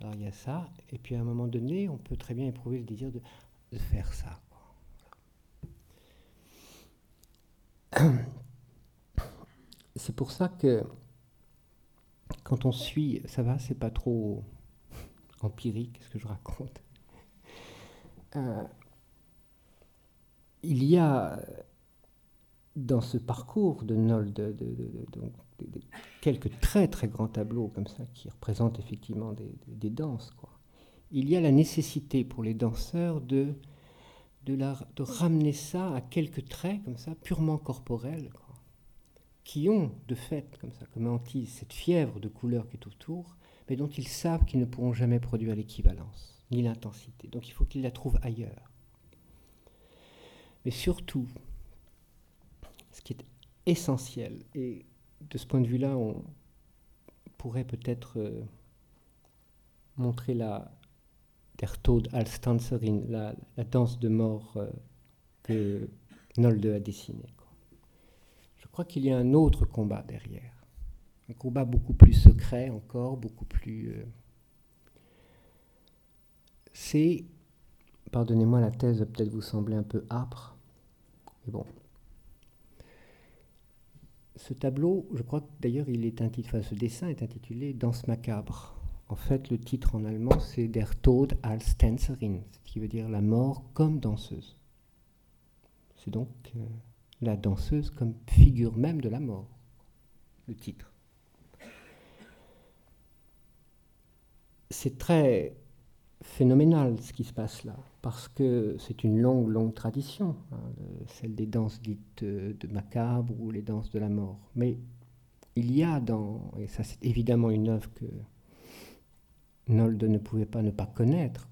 Speaker 1: Alors il y a ça, et puis à un moment donné, on peut très bien éprouver le désir de, de faire ça. C'est pour ça que quand on suit, ça va, c'est pas trop empirique ce que je raconte. Euh, il y a dans ce parcours de Nold de, quelques très très grands tableaux comme ça qui représentent effectivement des, danses. Il y a la nécessité pour les danseurs de, de, de ramener ça à quelques traits comme ça purement corporels qui ont de fait, comme ça, comme hantise, cette fièvre de couleur qui est autour, mais dont ils savent qu'ils ne pourront jamais produire l'équivalence, ni l'intensité. Donc il faut qu'ils la trouvent ailleurs. Mais surtout, ce qui est essentiel, et de ce point de vue-là, on pourrait peut-être euh, montrer la la, danse de mort euh, que Nolde a dessinée crois qu'il y a un autre combat derrière. Un combat beaucoup plus secret encore, beaucoup plus... Euh, c'est, pardonnez-moi la thèse va peut-être vous sembler un peu âpre, mais bon. Ce tableau, je crois d'ailleurs il est intitulé, ce dessin est intitulé Danse macabre. En fait, le titre en allemand c'est Der Tod als Tänzerin, ce qui veut dire la mort comme danseuse. C'est donc euh, la danseuse comme figure même de la mort, le titre. C'est très phénoménal ce qui se passe là, parce que c'est une longue, longue tradition, hein, celle des danses dites de macabre ou les danses de la mort. Mais il y a dans, et ça c'est évidemment une œuvre que Nolde ne pouvait pas ne pas connaître,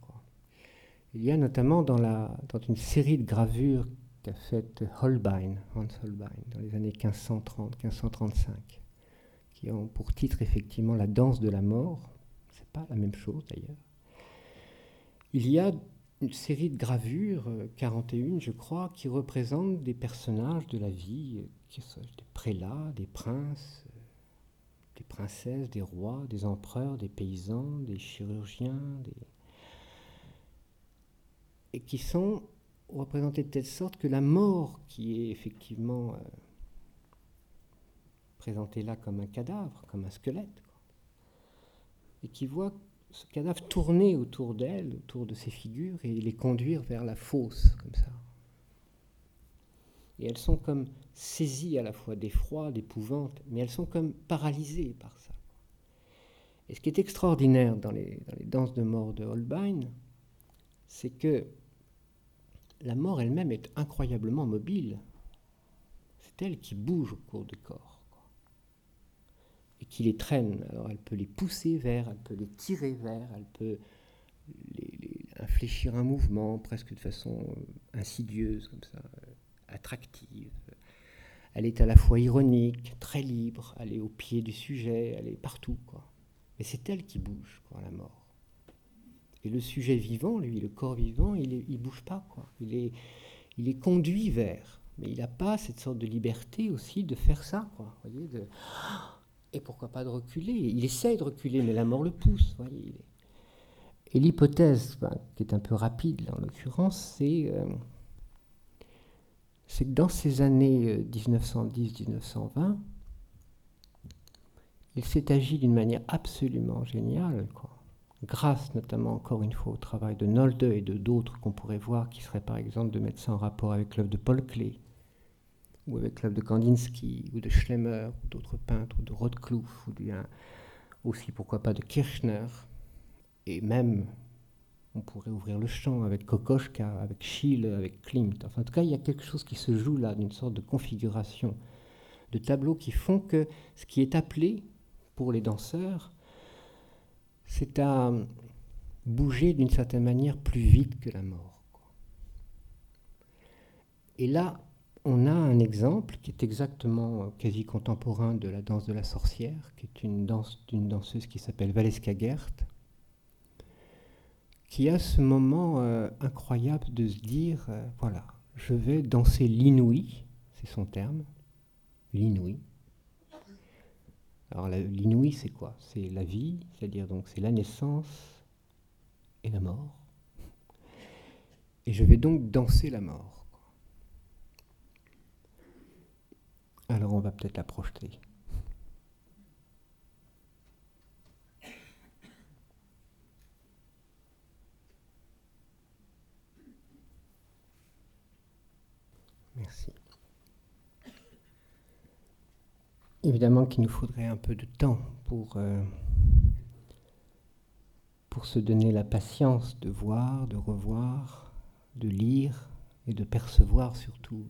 Speaker 1: il y a notamment dans, la, dans une série de gravures qu'a faite Holbein, Hans Holbein, dans les années 1530-1535, qui ont pour titre effectivement La danse de la mort. C'est pas la même chose d'ailleurs. Il y a une série de gravures, 41 euh, je crois, qui représentent des personnages de la vie, euh, des prélats, des princes, euh, des princesses, des rois, des empereurs, des paysans, des chirurgiens, des... et qui sont représentés de telle sorte que la mort, qui est effectivement présentée là comme un cadavre, comme un squelette, et qui voit ce cadavre tourner autour d'elle, autour de ses figures, et les conduire vers la fosse, comme ça. Et elles sont comme saisies à la fois d'effroi, d'épouvante, mais elles sont comme paralysées par ça. Et ce qui est extraordinaire dans les, dans les danses de mort de Holbein, c'est que la mort elle-même est incroyablement mobile. C'est elle qui bouge au cours du corps qui les traîne. Alors elle peut les pousser vers, elle peut les tirer vers, elle peut les, infléchir un mouvement presque de façon euh, insidieuse, comme ça, euh, attractive. Elle est à la fois ironique, très libre, elle est au pied du sujet, elle est partout. Quoi. Mais c'est elle qui bouge, quoi, la mort. Et le sujet vivant, lui, le corps vivant, il ne bouge pas. Quoi. Il, est, conduit vers. Mais il n'a pas cette sorte de liberté aussi de faire ça. Quoi. Et pourquoi pas de reculer? Il essaye de reculer, mais la mort le pousse. Voyez. Et l'hypothèse, ben, qui est un peu rapide en l'occurrence, euh, c'est que dans ces années 1910-1920, euh, il s'est agi d'une manière absolument géniale, grâce notamment encore une fois au travail de Nolde et de d'autres qu'on pourrait voir, qui seraient par exemple de mettre ça en rapport avec l'œuvre de Paul Klee, ou avec l'œuvre de Kandinsky, ou de Schlemmer, ou d'autres peintres, ou de Rothklouf, ou bien aussi, pourquoi pas, de Kirchner, et même, on pourrait ouvrir le champ avec Kokoschka, avec Schiele, avec Klimt. Enfin, en tout cas, il y a quelque chose qui se joue là, d'une sorte de configuration de tableaux qui font que ce qui est appelé pour les danseurs, c'est à bouger d'une certaine manière plus vite que la mort. Et là, on a un exemple qui est exactement euh, quasi contemporain de la danse de la sorcière, qui est une danse d'une danseuse qui s'appelle Valeska Gert, qui a ce moment euh, incroyable de se dire, euh, voilà, je vais danser l'inouï, c'est son terme, l'inouï. Alors l'inouï, c'est quoi? C'est la vie, c'est-à-dire donc c'est la naissance et la mort. Et je vais donc danser la mort. Alors on va peut-être la projeter. Merci. Évidemment qu'il nous faudrait un peu de temps pour, euh, pour se donner la patience de voir, de revoir, de lire et de percevoir surtout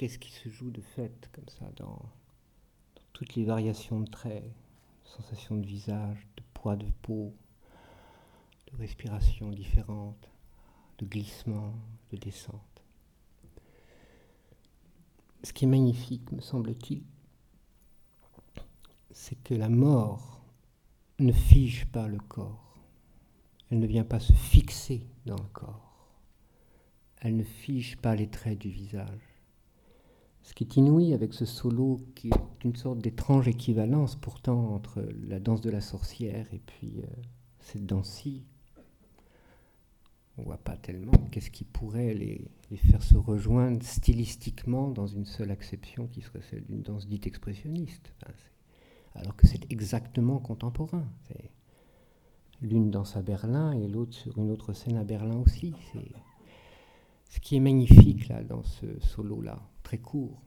Speaker 1: qu'est-ce qui se joue de fait, comme ça, dans, toutes les variations de traits, sensations de visage, de poids de peau, de respiration différentes, de glissement, de descente. Ce qui est magnifique, me semble-t-il, c'est que la mort ne fige pas le corps. Elle ne vient pas se fixer dans le corps. Elle ne fige pas les traits du visage. Ce qui est inouï avec ce solo, qui est une sorte d'étrange équivalence pourtant entre la danse de la sorcière et puis euh, cette danse-ci, on voit pas tellement qu'est-ce qui pourrait les, faire se rejoindre stylistiquement dans une seule acception qui serait celle d'une danse dite expressionniste. alors que c'est exactement contemporain. L'une danse à Berlin et l'autre sur une autre scène à Berlin aussi. Ce qui est magnifique là dans ce solo-là, très court,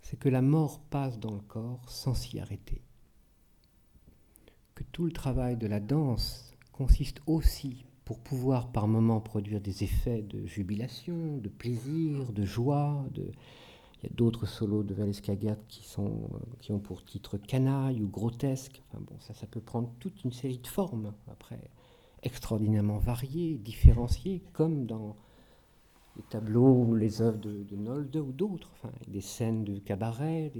Speaker 1: c'est que la mort passe dans le corps sans s'y arrêter. Que tout le travail de la danse consiste aussi, pour pouvoir par moments produire des effets de jubilation, de plaisir, de joie, il y a d'autres solos de qui, sont, qui ont pour titre canaille ou grotesque. Ça, ça peut prendre toute une série de formes, après, extraordinairement variées, différenciées, comme dans les tableaux ou les œuvres de, de Nolde ou d'autres, des scènes de cabaret,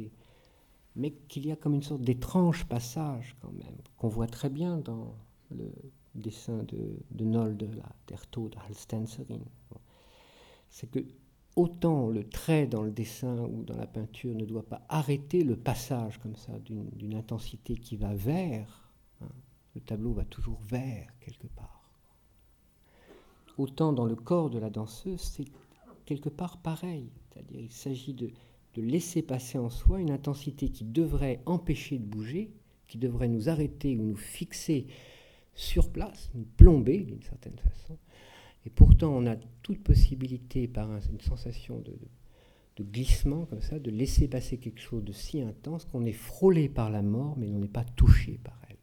Speaker 1: mais qu'il y a comme une sorte d'étrange passage, quand même, qu'on voit très bien dans le dessin de, de Nolde, la Der Tod Halstenserin. C'est que autant le trait dans le dessin ou dans la peinture ne doit pas arrêter le passage comme ça d'une intensité qui va vers, hein, le tableau va toujours vers quelque part. Autant dans le corps de la danseuse, c'est quelque part pareil, c'est-à-dire il s'agit de, laisser passer en soi une intensité qui devrait empêcher de bouger, qui devrait nous arrêter ou nous fixer sur place, nous plomber d'une certaine façon, et pourtant, on a toute possibilité, par une sensation de, glissement comme ça, de laisser passer quelque chose de si intense qu'on est frôlé par la mort, mais on n'est pas touché par elle.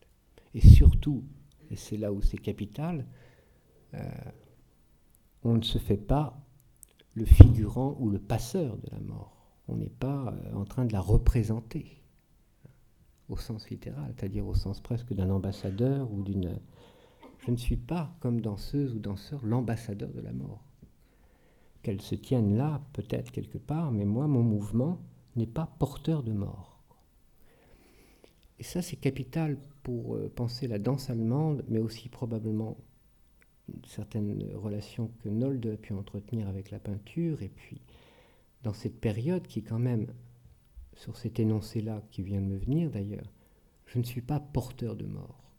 Speaker 1: Et surtout, et c'est là où c'est capital, euh, on ne se fait pas le figurant ou le passeur de la mort. On n'est pas euh, en train de la représenter au sens littéral, c'est-à-dire au sens presque d'un ambassadeur ou d'une je ne suis pas, comme danseuse ou danseur, l'ambassadeur de la mort. Qu'elle se tienne là, peut-être quelque part, mais moi, mon mouvement n'est pas porteur de mort. Et ça, c'est capital pour euh, penser la danse allemande, mais aussi probablement une certaine relation que Nolde a pu entretenir avec la peinture, et puis dans cette période qui quand même, sur cet énoncé-là qui vient de me venir d'ailleurs, je ne suis pas porteur de mort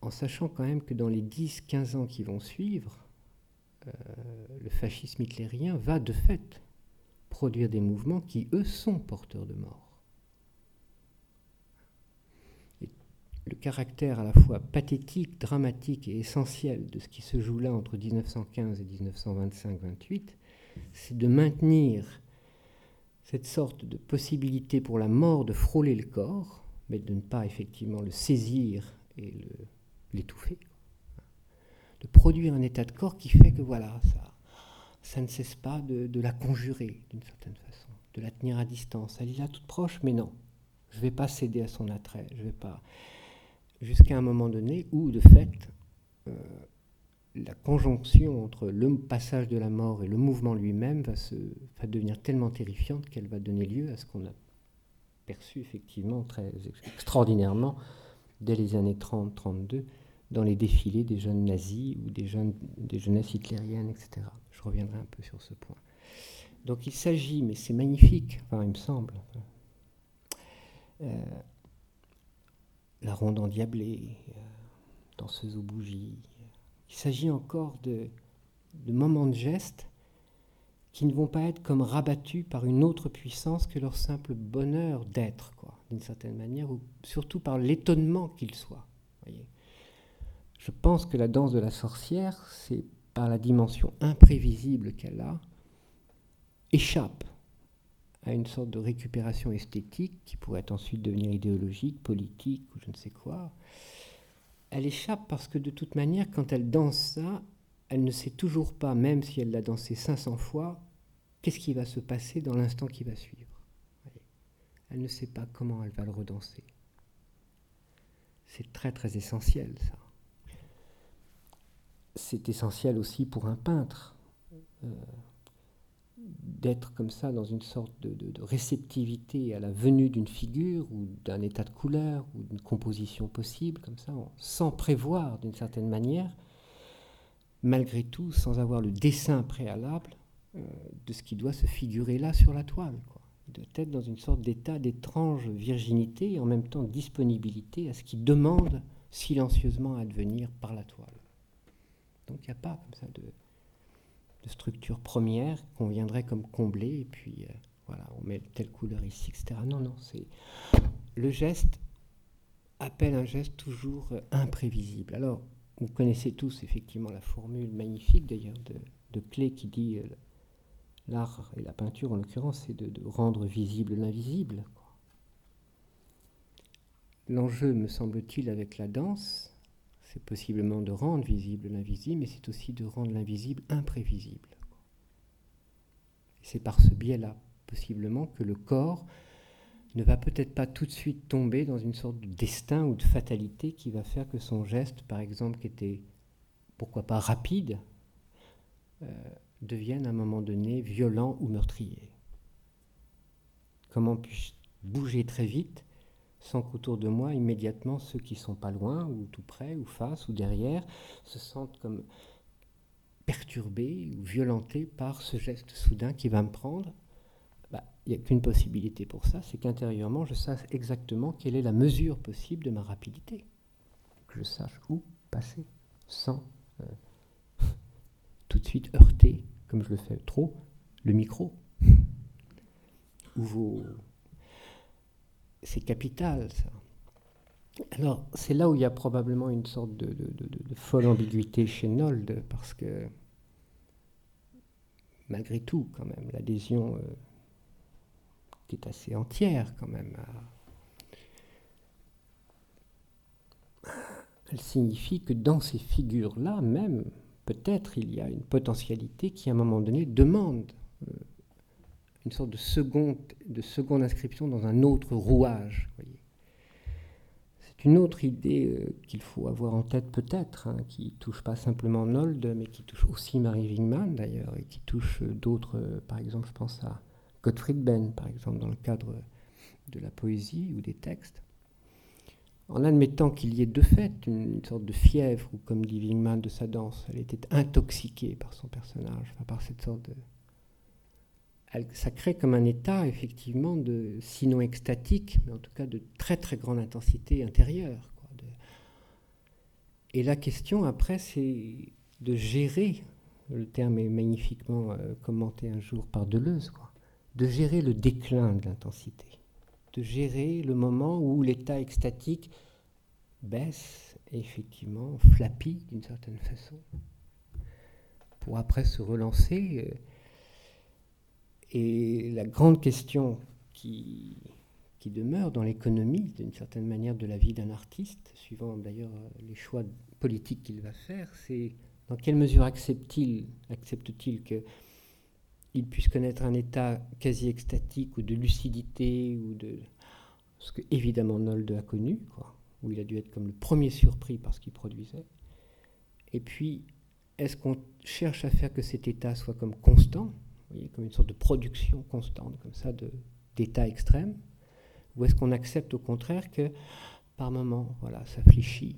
Speaker 1: en sachant quand même que dans les 10-15 ans qui vont suivre, euh, le fascisme hitlérien va de fait produire des mouvements qui, eux, sont porteurs de mort. Le caractère à la fois pathétique, dramatique et essentiel de ce qui se joue là entre 1915 et 1925-28, c'est de maintenir cette sorte de possibilité pour la mort de frôler le corps, mais de ne pas effectivement le saisir et l'étouffer, de produire un état de corps qui fait que voilà, ça, ne cesse pas de, la conjurer d'une certaine façon, de la tenir à distance. Elle est là toute proche, mais non, je ne vais pas céder à son attrait, je vais pas. Jusqu'à un moment donné où, de fait, euh, la conjonction entre le passage de la mort et le mouvement lui-même va, va devenir tellement terrifiante qu'elle va donner lieu à ce qu'on a perçu effectivement très extraordinairement dès les années 30-32 dans les défilés des jeunes nazis ou des, jeunes, des jeunesses hitlériennes, etc. Je reviendrai un peu sur ce point. Donc il s'agit, mais c'est magnifique, enfin il me semble, euh, la ronde endiablée, euh, danseuse aux bougies. Il s'agit encore de, moments de gestes qui ne vont pas être comme rabattus par une autre puissance que leur simple bonheur d'être, quoi, d'une certaine manière, ou surtout par l'étonnement qu'ils soient. Je pense que la danse de la sorcière, c'est par la dimension imprévisible qu'elle a, échappe à une sorte de récupération esthétique qui pourrait ensuite devenir idéologique, politique ou je ne sais quoi. Elle échappe parce que de toute manière, quand elle danse ça, elle ne sait toujours pas, même si elle l'a dansé 500 fois, qu'est-ce qui va se passer dans l'instant qui va suivre. Elle ne sait pas comment elle va le redanser. C'est très très essentiel ça c'est essentiel aussi pour un peintre euh, d'être comme ça dans une sorte de, réceptivité à la venue d'une figure ou d'un état de couleur ou d'une composition possible, comme ça, sans prévoir d'une certaine manière, malgré tout, sans avoir le dessin préalable euh, de ce qui doit se figurer là sur la toile. Il doit être dans une sorte d'état d'étrange virginité et en même temps disponibilité à ce qui demande silencieusement à advenir par la toile. Donc il n'y a pas comme ça de, structure première qu'on viendrait comme combler et puis euh, voilà, on met telle couleur ici, etc. Non, non, c'est le geste appelle un geste toujours euh, imprévisible. Alors, vous connaissez tous effectivement la formule magnifique d'ailleurs de, de Clé qui dit euh, l'art et la peinture en l'occurrence, c'est de, rendre visible l'invisible. L'enjeu, me semble-t-il, avec la danse, c'est possiblement de rendre visible l'invisible, mais c'est aussi de rendre l'invisible imprévisible. C'est par ce biais-là, possiblement, que le corps ne va peut-être pas tout de suite tomber dans une sorte de destin ou de fatalité qui va faire que son geste, par exemple, qui était pourquoi pas rapide, euh, devienne à un moment donné violent ou meurtrier. Comment puis-je bouger très vite sans qu'autour de moi, immédiatement, ceux qui sont pas loin, ou tout près, ou face, ou derrière, se sentent comme perturbés ou violentés par ce geste soudain qui va me prendre bah, Il n'y a qu'une possibilité pour ça, c'est qu'intérieurement, je sache exactement quelle est la mesure possible de ma rapidité. Que je sache où passer sans euh, <laughs> tout de suite heurter, comme je le fais trop, le micro. Ou vos c'est capital, ça. Alors, c'est là où il y a probablement une sorte de, folle ambiguïté chez Nold, parce que, malgré tout, quand même, l'adhésion euh, qui est assez entière, quand même, elle signifie que dans ces figures-là, même, peut-être il y a une potentialité qui, à un moment donné, demande. Euh, une sorte de seconde, de seconde inscription dans un autre rouage. C'est une autre idée euh, qu'il faut avoir en tête peut-être, hein, qui touche pas simplement Nold, mais qui touche aussi Marie Wingman d'ailleurs, et qui touche euh, d'autres, euh, par exemple je pense à Gottfried Benn, par exemple, dans le cadre de la poésie ou des textes. En admettant qu'il y ait de fait une, sorte de fièvre, ou comme dit Wingman de sa danse, elle était intoxiquée par son personnage, par cette sorte de, ça crée comme un état, effectivement, de, sinon extatique, mais en tout cas de très très grande intensité intérieure. Et la question après, c'est de gérer, le terme est magnifiquement euh, commenté un jour par Deleuze, quoi, de gérer le déclin de l'intensité, de gérer le moment où l'état extatique baisse et effectivement flappit d'une certaine façon, pour après se relancer. Euh, et la grande question qui, demeure dans l'économie, d'une certaine manière, de la vie d'un artiste, suivant d'ailleurs les choix politiques qu'il va faire, c'est dans quelle mesure accepte-t-il accepte qu'il puisse connaître un état quasi extatique ou de lucidité ou de ce que évidemment Nolde a connu, quoi, où il a dû être comme le premier surpris par ce qu'il produisait. Et puis, est-ce qu'on cherche à faire que cet état soit comme constant, comme une sorte de production constante, comme ça, d'état extrême Ou est-ce qu'on accepte au contraire que par moment, voilà, ça fléchit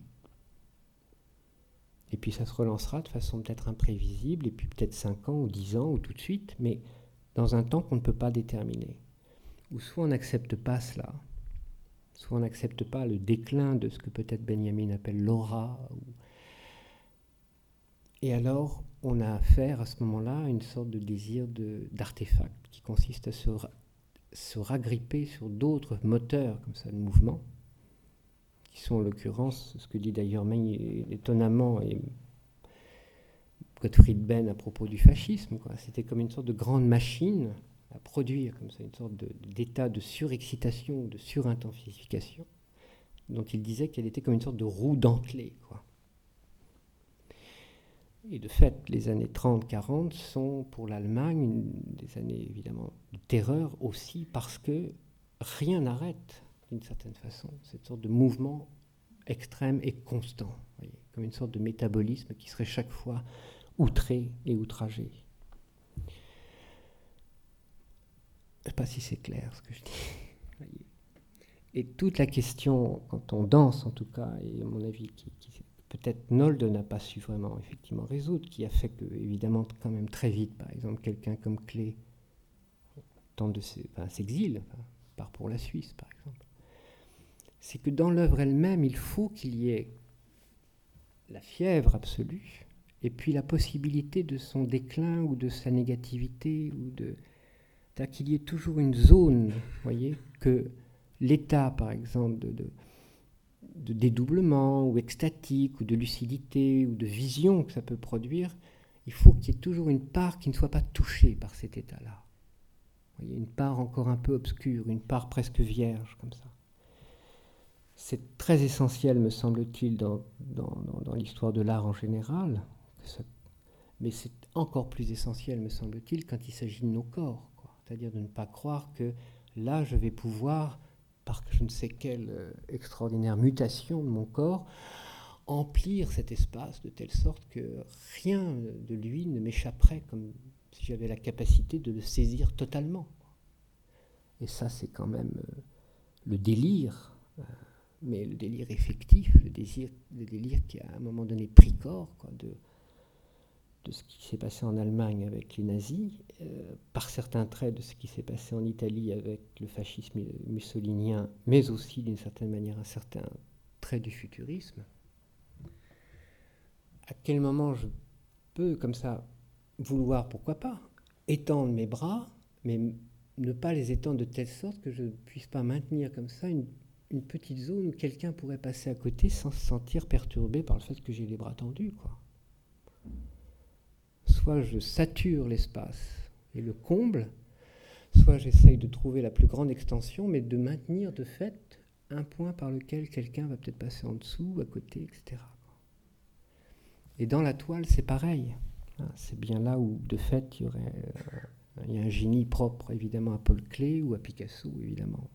Speaker 1: et puis ça se relancera de façon peut-être imprévisible, et puis peut-être 5 ans ou 10 ans ou tout de suite, mais dans un temps qu'on ne peut pas déterminer. Ou soit on n'accepte pas cela, soit on n'accepte pas le déclin de ce que peut-être Benjamin appelle l'aura. Et alors, on a affaire à ce moment-là à une sorte de désir d'artefact qui consiste à se, se ragripper sur d'autres moteurs comme ça de mouvement, qui sont en l'occurrence ce que dit d'ailleurs étonnamment et Gottfried Benn à propos du fascisme. C'était comme une sorte de grande machine à produire comme ça une sorte d'état de, de surexcitation, de surintensification, dont il disait qu'elle était comme une sorte de roue dentelée. Quoi. Et de fait, les années 30-40 sont pour l'Allemagne des années évidemment de terreur aussi parce que rien n'arrête d'une certaine façon cette sorte de mouvement extrême et constant, comme une sorte de métabolisme qui serait chaque fois outré et outragé. Je ne sais pas si c'est clair ce que je dis. Et toute la question, quand on danse en tout cas, et à mon avis qui, qui peut-être Nold n'a pas su vraiment effectivement résoudre, qui a fait que, évidemment, quand même très vite, par exemple, quelqu'un comme Clé tente de s'exile, part pour la Suisse, par exemple. C'est que dans l'œuvre elle-même, il faut qu'il y ait la fièvre absolue, et puis la possibilité de son déclin ou de sa négativité, ou de qu'il y ait toujours une zone, voyez, que l'état, par exemple, de dédoublement ou extatique ou de lucidité ou de vision que ça peut produire, il faut qu'il y ait toujours une part qui ne soit pas touchée par cet état-là. Une part encore un peu obscure, une part presque vierge comme ça. c'est très essentiel, me semble-t-il, dans, l'histoire de l'art en général, mais c'est encore plus essentiel, me semble-t-il, quand il s'agit de nos corps. C'est-à-dire de ne pas croire que là, je vais pouvoir, par je ne sais quelle euh, extraordinaire mutation de mon corps, emplir cet espace de telle sorte que rien de lui ne m'échapperait comme si j'avais la capacité de le saisir totalement. Et ça, c'est quand même euh, le délire, euh, mais le délire effectif, le, désir, le délire qui a à un moment donné pris corps quoi, de, de ce qui s'est passé en Allemagne avec les nazis, euh, par certains traits de ce qui s'est passé en Italie avec le fascisme mussolinien, mais aussi d'une certaine manière un certain trait du futurisme. À quel moment je peux, comme ça, vouloir, pourquoi pas, étendre mes bras, mais ne pas les étendre de telle sorte que je ne puisse pas maintenir comme ça une, petite zone où quelqu'un pourrait passer à côté sans se sentir perturbé par le fait que j'ai les bras tendus. Quoi. Soit je sature l'espace et le comble, soit j'essaye de trouver la plus grande extension, mais de maintenir de fait un point par lequel quelqu'un va peut-être passer en dessous, à côté, etc. Et dans la toile, c'est pareil. Hein, c'est bien là où, de fait, il y aurait euh, il y a un génie propre, évidemment, à Paul Klee ou à Picasso, évidemment,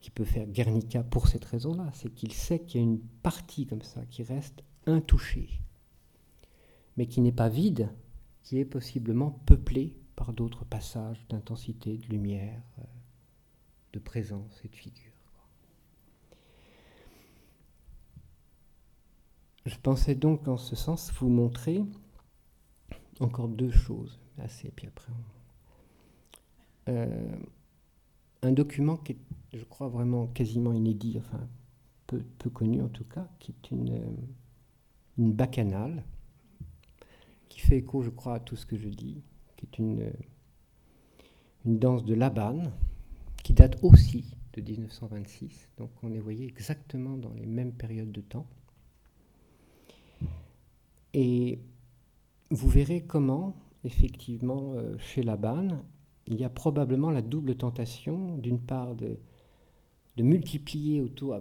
Speaker 1: qui peut faire Guernica pour cette raison-là. C'est qu'il sait qu'il y a une partie comme ça qui reste intouchée, mais qui n'est pas vide, qui est possiblement peuplée par d'autres passages d'intensité, de lumière, euh, de présence et de figure. Je pensais donc en ce sens vous montrer encore deux choses, assez, puis après euh, un document qui est, je crois, vraiment quasiment inédit, enfin peu, connu en tout cas, qui est une, euh, une bacchanale, fait écho, je crois, à tout ce que je dis, qui est une, une danse de Laban, qui date aussi de 1926. Donc on est, voyez, exactement dans les mêmes périodes de temps. Et vous verrez comment, effectivement, euh, chez Laban, il y a probablement la double tentation, d'une part, de, de multiplier autour,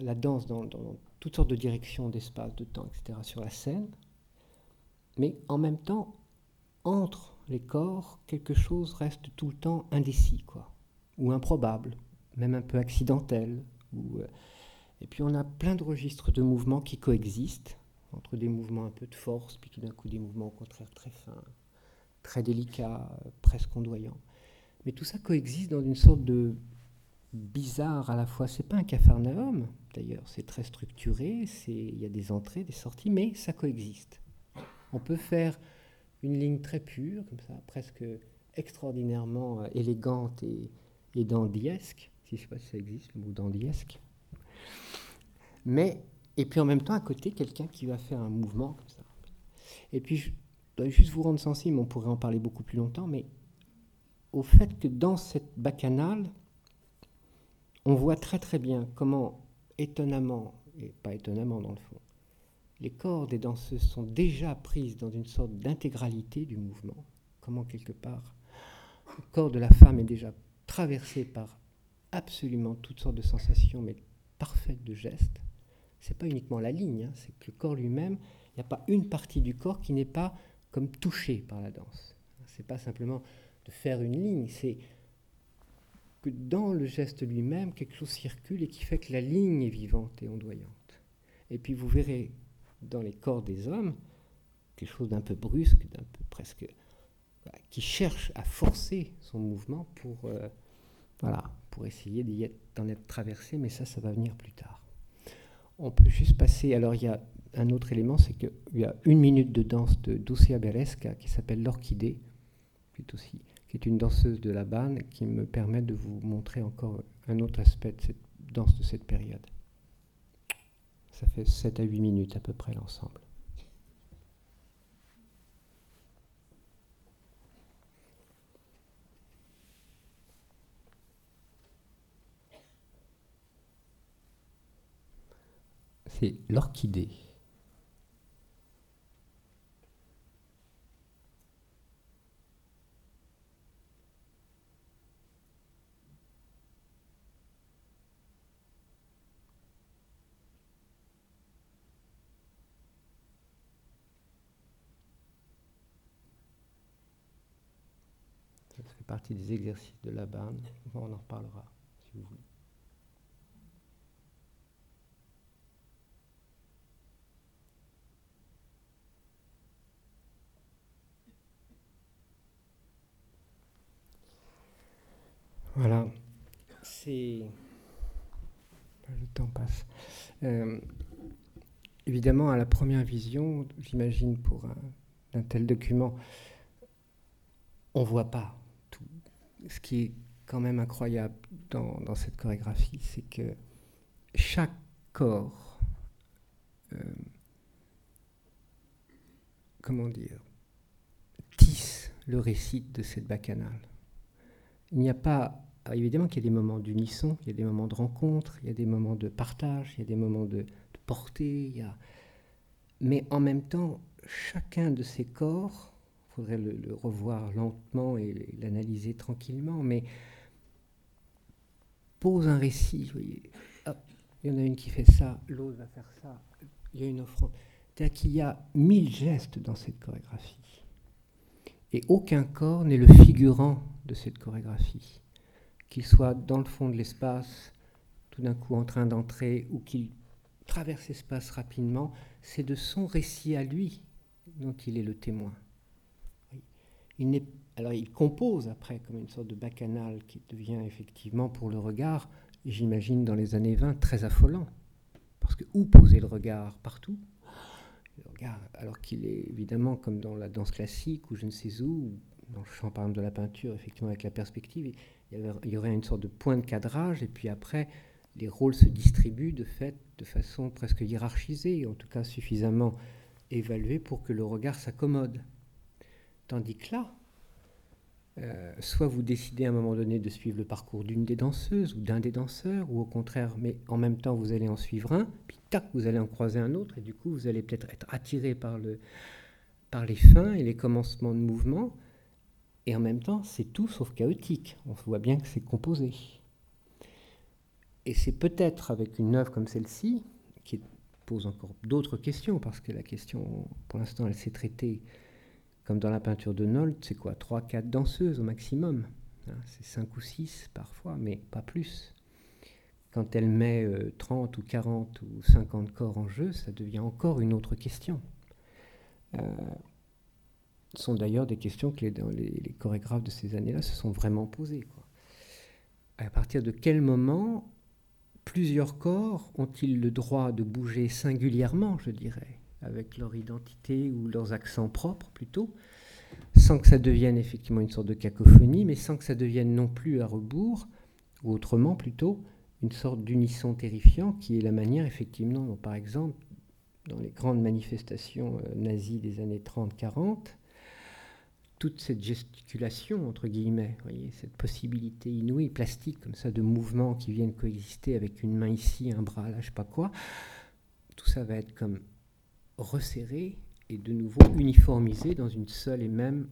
Speaker 1: la danse dans, dans, toutes sortes de directions, d'espace, de temps, etc., sur la scène, mais en même temps, entre les corps, quelque chose reste tout le temps indécis, quoi, ou improbable, même un peu accidentel. Euh, et puis on a plein de registres de mouvements qui coexistent, entre des mouvements un peu de force, puis tout d'un coup des mouvements au contraire très fins, très délicats, presque ondoyants. Mais tout ça coexiste dans une sorte de bizarre à la fois. C'est pas un capharnaüm, d'ailleurs, c'est très structuré, il y a des entrées, des sorties, mais ça coexiste. On peut faire une ligne très pure, comme ça, presque extraordinairement euh, élégante et, dandiesque, si je ne sais pas si ça existe, le mot dandiesque. Mais, et puis en même temps, à côté, quelqu'un qui va faire un mouvement comme ça. Et puis, je dois juste vous rendre sensible, on pourrait en parler beaucoup plus longtemps, mais au fait que dans cette bacchanale, on voit très très bien comment, étonnamment, et pas étonnamment dans le fond, les corps des danseuses sont déjà prises dans une sorte d'intégralité du mouvement, comment quelque part le corps de la femme est déjà traversé par absolument toutes sortes de sensations, mais parfaites de gestes. C'est pas uniquement la ligne, hein, c'est que le corps lui-même, il n'y a pas une partie du corps qui n'est pas comme touchée par la danse. C'est pas simplement de faire une ligne, c'est que dans le geste lui-même, quelque chose circule et qui fait que la ligne est vivante et ondoyante. Et puis vous verrez dans les corps des hommes, quelque chose d'un peu brusque, d'un peu presque, qui cherche à forcer son mouvement pour, euh, voilà, pour essayer d'en être, traversé, mais ça, ça va venir plus tard. On peut juste passer, alors il y a un autre élément, c'est qu'il y a une minute de danse de Dulcia Beresca qui s'appelle l'orchidée, qui est aussi qui est une danseuse de la banne, qui me permet de vous montrer encore un autre aspect de cette danse de cette période. Ça fait 7 à 8 minutes à peu près l'ensemble. C'est l'orchidée. Partie des exercices de la bande. On en reparlera, si vous voulez. Voilà, c'est. Le temps passe. Euh, évidemment, à la première vision, j'imagine pour un, tel document, on ne voit pas. Ce qui est quand même incroyable dans, cette chorégraphie, c'est que chaque corps, euh, comment dire, tisse le récit de cette bacchanale. Il n'y a pas évidemment qu'il y a des moments d'unisson, il y a des moments de rencontre, il y a des moments de partage, il y a des moments de, portée. Mais en même temps, chacun de ces corps, faudrait le, revoir lentement et l'analyser tranquillement, mais pose un récit. Voyez. il y en a une qui fait ça, l'autre va faire ça, il y a une offrande. C'est-à-dire qu'il y a mille gestes dans cette chorégraphie. Et aucun corps n'est le figurant de cette chorégraphie qu'il soit dans le fond de l'espace, tout d'un coup en train d'entrer, ou qu'il traverse l'espace rapidement, c'est de son récit à lui dont il est le témoin. Il alors il compose après comme une sorte de bacchanal qui devient effectivement pour le regard, j'imagine dans les années 20, très affolant. Parce que où poser le regard? Partout. Le regard, alors qu'il est évidemment comme dans la danse classique ou je ne sais où, dans le champ par exemple de la peinture, effectivement avec la perspective, il y, aurait une sorte de point de cadrage, et puis après, les rôles se distribuent de fait de façon presque hiérarchisée, en tout cas suffisamment évaluée pour que le regard s'accommode. Tandis que là, euh, soit vous décidez à un moment donné de suivre le parcours d'une des danseuses ou d'un des danseurs, ou au contraire, mais en même temps vous allez en suivre un, puis tac, vous allez en croiser un autre, et du coup vous allez peut-être être attiré par, le, par les fins et les commencements de mouvement, et en même temps, c'est tout sauf chaotique. On voit bien que c'est composé. Et c'est peut-être avec une œuvre comme celle-ci, qui pose encore d'autres questions, parce que la question, pour l'instant, elle s'est traitée comme dans la peinture de Nolte, c'est quoi 3, 4 danseuses au maximum. Hein, c'est 5 ou 6 parfois, mais pas plus. Quand elle met 30 euh, ou 40 ou 50 corps en jeu, ça devient encore une autre question. Euh, sont d'ailleurs des questions que les, chorégraphes de ces années-là se sont vraiment posées. À partir de quel moment plusieurs corps ont-ils le droit de bouger singulièrement, je dirais, avec leur identité ou leurs accents propres plutôt, sans que ça devienne effectivement une sorte de cacophonie, mais sans que ça devienne non plus à rebours, ou autrement plutôt, une sorte d'unisson terrifiant qui est la manière effectivement par exemple, dans les grandes manifestations euh, nazies des années 30-40, toute cette gesticulation, entre guillemets, cette possibilité inouïe, plastique, comme ça, de mouvements qui viennent coexister avec une main ici, un bras là, je sais pas quoi, tout ça va être comme resserré et de nouveau uniformisé dans une seule et même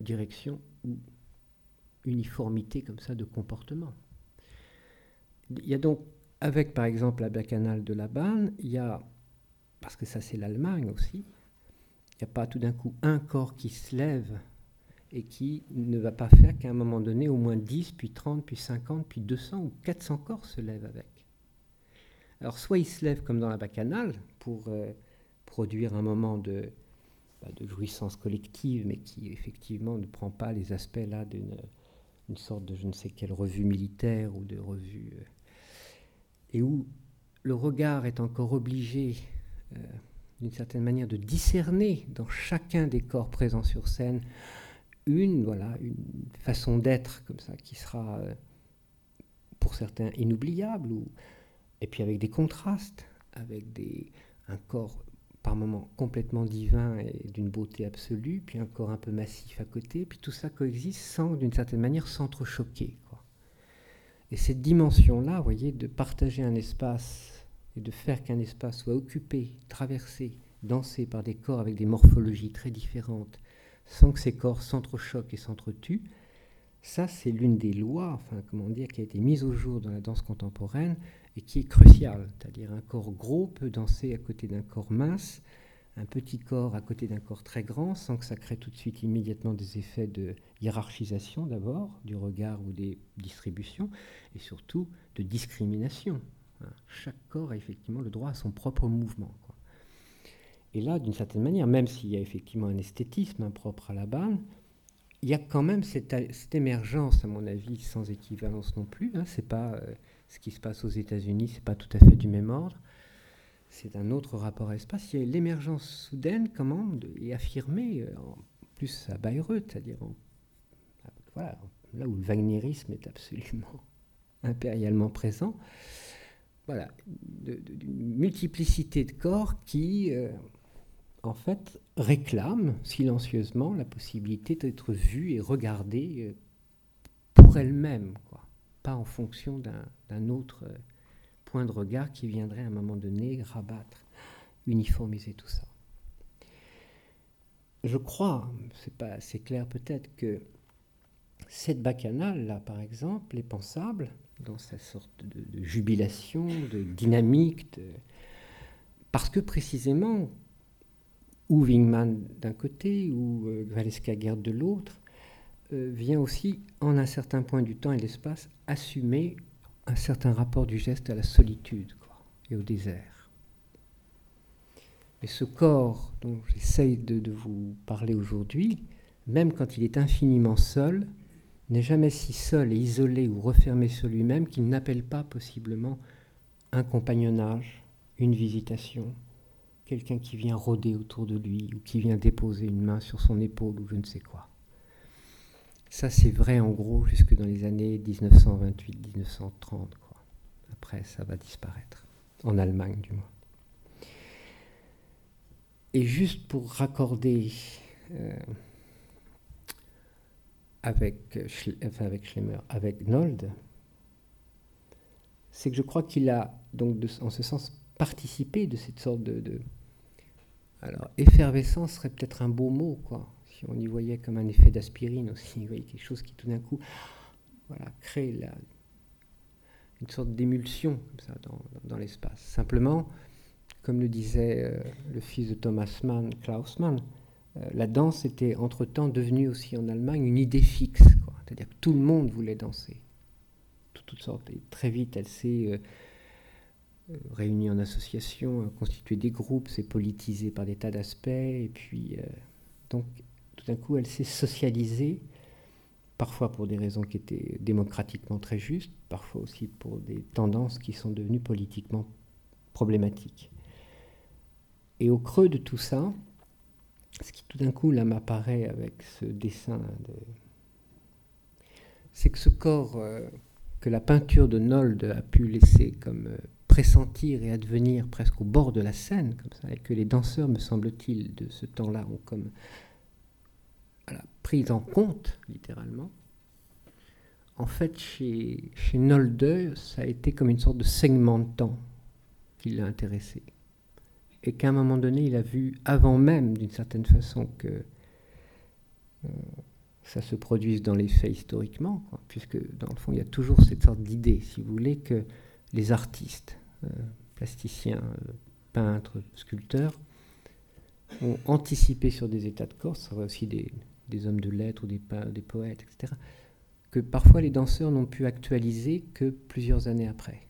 Speaker 1: direction ou uniformité comme ça de comportement. Il y a donc, avec par exemple la bacchanale de la Banne, il y a, parce que ça c'est l'Allemagne aussi, il n'y a pas tout d'un coup un corps qui se lève et qui ne va pas faire qu'à un moment donné, au moins 10, puis 30, puis 50, puis 200 ou 400 corps se lèvent avec. Alors soit il se lève comme dans la bacchanale pour euh, produire un moment de, bah, de, jouissance collective, mais qui effectivement ne prend pas les aspects là d'une une sorte de je ne sais quelle revue militaire ou de revue, euh, et où le regard est encore obligé euh, d'une certaine manière de discerner dans chacun des corps présents sur scène une, voilà, une façon d'être comme ça qui sera euh, pour certains inoubliable, ou, et puis avec des contrastes, avec des, un corps par moments complètement divin et d'une beauté absolue, puis un corps un peu massif à côté, puis tout ça coexiste sans, d'une certaine manière, s'entrechoquer. Et cette dimension-là, voyez, de partager un espace et de faire qu'un espace soit occupé, traversé, dansé par des corps avec des morphologies très différentes, sans que ces corps s'entrechoquent et s'entretuent, ça c'est l'une des lois, enfin comment dire, qui a été mise au jour dans la danse contemporaine et qui est cruciale. C'est-à-dire un corps gros peut danser à côté d'un corps mince, un petit corps à côté d'un corps très grand sans que ça crée tout de suite immédiatement des effets de hiérarchisation d'abord du regard ou des distributions et surtout de discrimination. Hein. Chaque corps a effectivement le droit à son propre mouvement. Et là, d'une certaine manière, même s'il y a effectivement un esthétisme impropre à la banne, il y a quand même cette, émergence, à mon avis, sans équivalence non plus. Hein. C'est pas euh, ce qui se passe aux États-Unis, c'est pas tout à fait du même ordre c'est un autre rapport à l'espace. Il y a l'émergence soudaine, comment, et affirmée, euh, en plus à Bayreuth, c'est-à-dire là où le wagnerisme est absolument <laughs> impérialement présent. Voilà, d'une multiplicité de corps qui, euh, en fait, réclament silencieusement la possibilité d'être vue et regardée euh, pour elle-même, en fonction d'un autre point de regard qui viendrait à un moment donné rabattre, uniformiser tout ça. Je crois, c'est pas assez clair peut-être, que cette bacchanale là, par exemple, est pensable dans sa sorte de, jubilation, de dynamique, parce que précisément, ou Wingman d'un côté, ou euh, Valeska de l'autre, euh, vient aussi, en un certain point du temps et de l'espace, assumer un certain rapport du geste à la solitude et au désert. Mais ce corps dont j'essaye de, vous parler aujourd'hui, même quand il est infiniment seul, n'est jamais si seul et isolé ou refermé sur lui-même qu'il n'appelle pas possiblement un compagnonnage, une visitation, quelqu'un qui vient rôder autour de lui ou qui vient déposer une main sur son épaule ou je ne sais quoi. Ça, c'est vrai en gros jusque dans les années 1928-1930. Après, ça va disparaître, en Allemagne du moins. Et juste pour raccorder euh, avec, avec Schlemmer, avec Nold, c'est que je crois qu'il a, donc en ce sens, participé de cette sorte de, de alors, effervescence serait peut-être un beau mot, quoi on y voyait comme un effet d'aspirine aussi, quelque chose qui tout d'un coup voilà, crée une sorte d'émulsion dans, l'espace. Simplement, comme le disait euh, le fils de Thomas Mann, Klaus Mann, euh, la danse était entre-temps devenue aussi en Allemagne une idée fixe. C'est-à-dire que tout le monde voulait danser. toutes sortes. Et très vite, elle s'est euh, réunie en association, constituée des groupes, s'est politisée par des tas d'aspects. Et puis, donc, coup, elle s'est socialisée, parfois pour des raisons qui étaient démocratiquement très justes, parfois aussi pour des tendances qui sont devenues politiquement problématiques. Et au creux de tout ça, ce qui tout d'un coup là m'apparaît avec ce dessin, de... c'est que ce corps euh, que la peinture de Nold a pu laisser comme euh, pressentir et advenir presque au bord de la scène, comme ça, et que les danseurs, me semble-t-il, de ce temps-là ont comme prise en compte, littéralement. En fait, chez, chez Nolde, ça a été comme une sorte de segment de temps qui l'a intéressé. Et qu'à un moment donné, il a vu, avant même, d'une certaine façon, que euh, ça se produise dans les faits historiquement, puisque dans le fond, il y a toujours cette sorte d'idée, si vous voulez, que les artistes, euh, plasticiens, euh, peintres, sculpteurs, ont anticipé sur des états de corps, ça serait aussi des, des hommes de lettres ou des, des poètes, etc., que parfois les danseurs n'ont pu actualiser que plusieurs années après.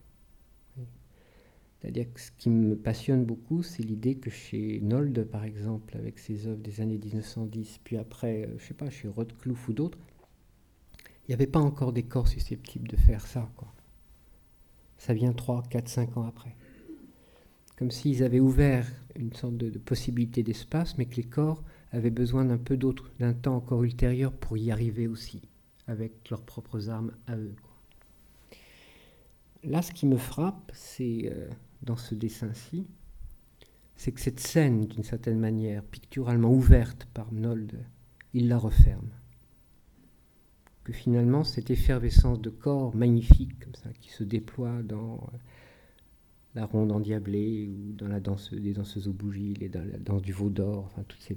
Speaker 1: C'est-à-dire que ce qui me passionne beaucoup, c'est l'idée que chez Nold, par exemple, avec ses œuvres des années 1910, puis après, euh, je sais pas, chez Rothklouf ou d'autres, il n'y avait pas encore des corps susceptibles de faire ça. Ça vient 3, 4, 5 ans après. Comme s'ils avaient ouvert une sorte de possibilité d'espace, mais que les corps avaient besoin d'un peu d'autre, d'un temps encore ultérieur pour y arriver aussi, avec leurs propres armes à eux. Là, ce qui me frappe, c'est euh, dans ce dessin-ci, c'est que cette scène, d'une certaine manière, picturalement ouverte par Nold, il la referme. Que finalement, cette effervescence de corps magnifique, comme ça, qui se déploie dans euh, la ronde endiablée ou dans la danse des danseuses aux bougies, et dans la danse du veau d'or, enfin toutes ces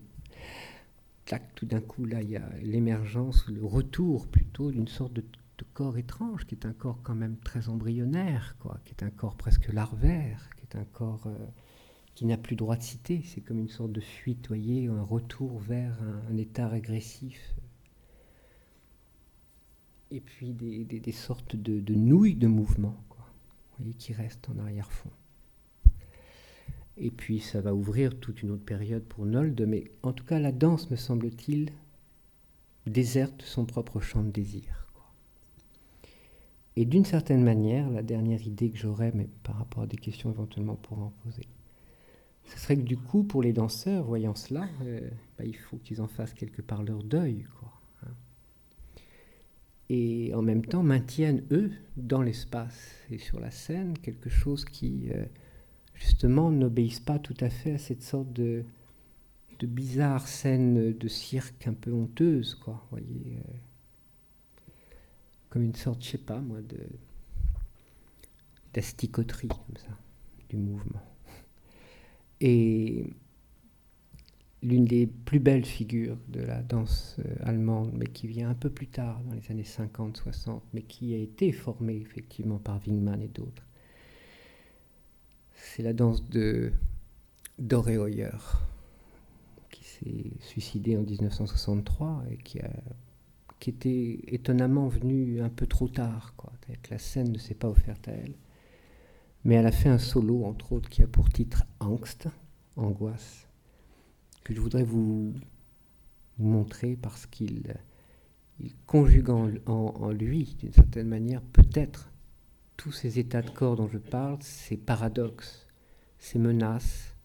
Speaker 1: tout d'un coup, là, il y a l'émergence, le retour plutôt d'une sorte de, corps étrange, qui est un corps quand même très embryonnaire, quoi, qui est un corps presque larvaire, qui est un corps euh, qui n'a plus droit de citer. C'est comme une sorte de fuite, voyez, un retour vers un, état régressif. Et puis des, sortes de, nouilles de mouvement, qui restent en arrière-fond. Et puis ça va ouvrir toute une autre période pour Nold, mais en tout cas la danse, me semble-t-il, déserte son propre champ de désir. Et d'une certaine manière, la dernière idée que j'aurais, mais par rapport à des questions éventuellement pour en poser, ce serait que du coup, pour les danseurs, voyant cela, euh, bah, il faut qu'ils en fassent quelque part leur deuil. Quoi, hein. Et en même temps, maintiennent, eux, dans l'espace et sur la scène, quelque chose qui, euh, justement, n'obéissent pas tout à fait à cette sorte de, bizarre scène de cirque un peu honteuse, quoi, voyez. Euh, comme une sorte, je sais pas moi, de d'asticoterie, comme ça, du mouvement. Et l'une des plus belles figures de la danse euh, allemande, mais qui vient un peu plus tard, dans les années 50-60, mais qui a été formée effectivement par Wingman et d'autres, c'est la danse de Dore Hoyer, qui s'est suicidé en 1963 et qui, a, qui était étonnamment venu un peu trop tard, quoi, la scène ne s'est pas offerte à elle. Mais elle a fait un solo, entre autres, qui a pour titre Angst, angoisse, que je voudrais vous, montrer parce qu'il il conjugue en, lui, d'une certaine manière, peut-être tous ces états de corps dont je parle, ces paradoxes, ces menaces,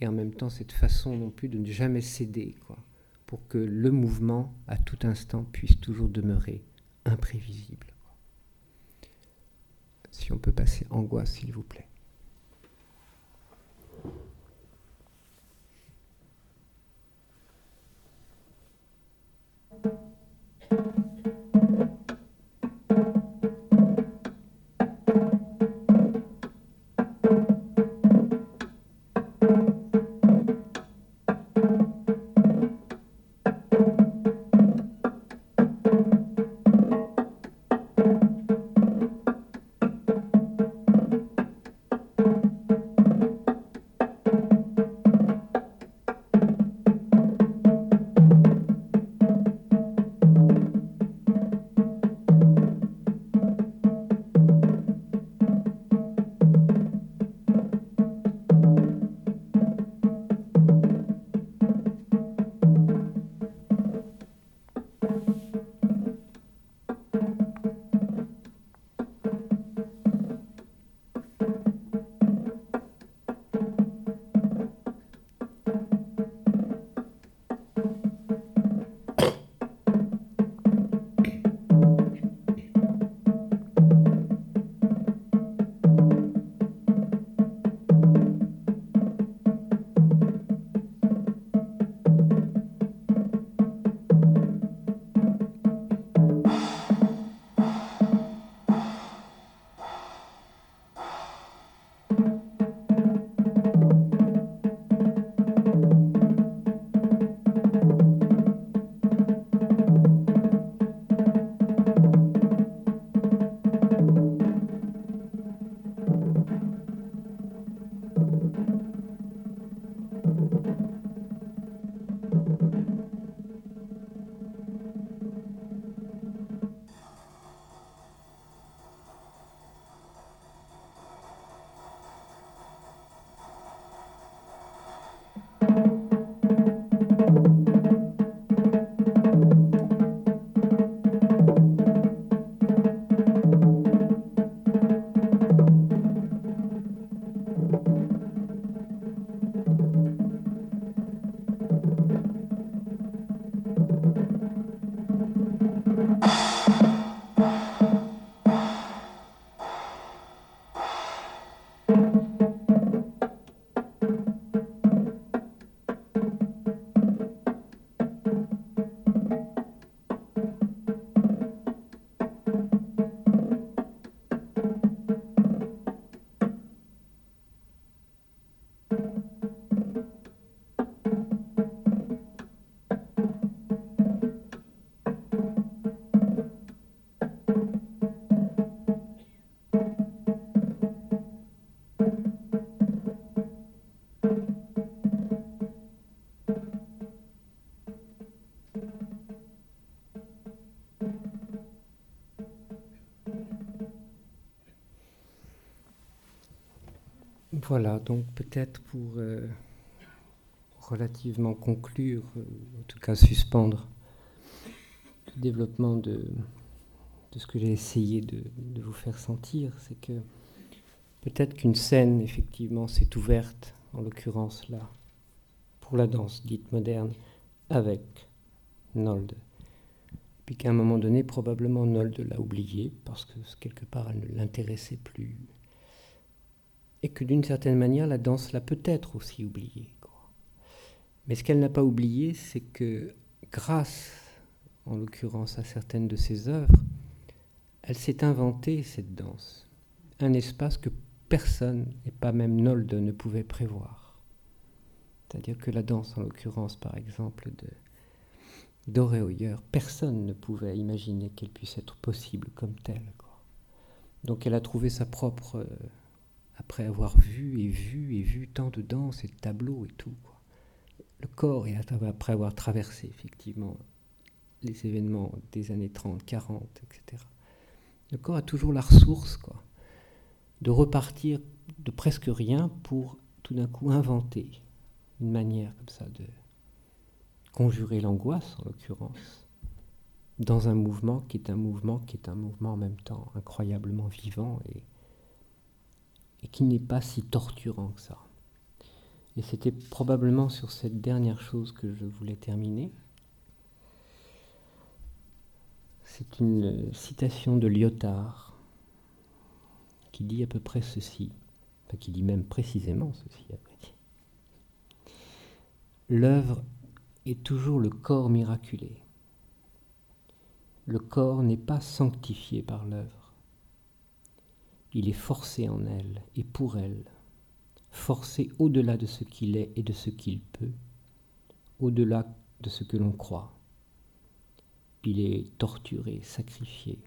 Speaker 1: et en même temps cette façon non plus de ne jamais céder, quoi, pour que le mouvement, à tout instant, puisse toujours demeurer imprévisible. Si on peut passer angoisse, s'il vous plaît. Voilà, donc peut-être pour euh, relativement conclure, euh, en tout cas suspendre le développement de, ce que j'ai essayé de, vous faire sentir, c'est que peut-être qu'une scène, effectivement, s'est ouverte, en l'occurrence là, pour la danse dite moderne, avec Nold. Puis qu'à un moment donné, probablement Nold l'a oublié, parce que quelque part, elle ne l'intéressait plus et que d'une certaine manière, la danse l'a peut-être aussi oublié. Mais ce qu'elle n'a pas oublié, c'est que grâce, en l'occurrence, à certaines de ses œuvres, elle s'est inventée, cette danse, un espace que personne, et pas même Nolde, ne pouvait prévoir. C'est-à-dire que la danse, en l'occurrence, par exemple, de Doré personne ne pouvait imaginer qu'elle puisse être possible comme telle. Donc elle a trouvé sa propre... Euh, après avoir vu et vu et vu tant de danses et de tableaux et tout. Le corps, et après avoir traversé effectivement les événements des années 30, 40, etc. Le corps a toujours la ressource, quoi, de repartir de presque rien pour tout d'un coup inventer une manière comme ça de conjurer l'angoisse, en l'occurrence, dans un mouvement qui est un mouvement qui est un mouvement en même temps incroyablement vivant et et qui n'est pas si torturant que ça. Et c'était probablement sur cette dernière chose que je voulais terminer. C'est une citation de Lyotard qui dit à peu près ceci, enfin qui dit même précisément ceci, L'œuvre est toujours le corps miraculé. Le corps n'est pas sanctifié par l'œuvre il est forcé en elle et pour elle, forcé au-delà de ce qu'il est et de ce qu'il peut, au-delà de ce que l'on croit. Il est torturé, sacrifié.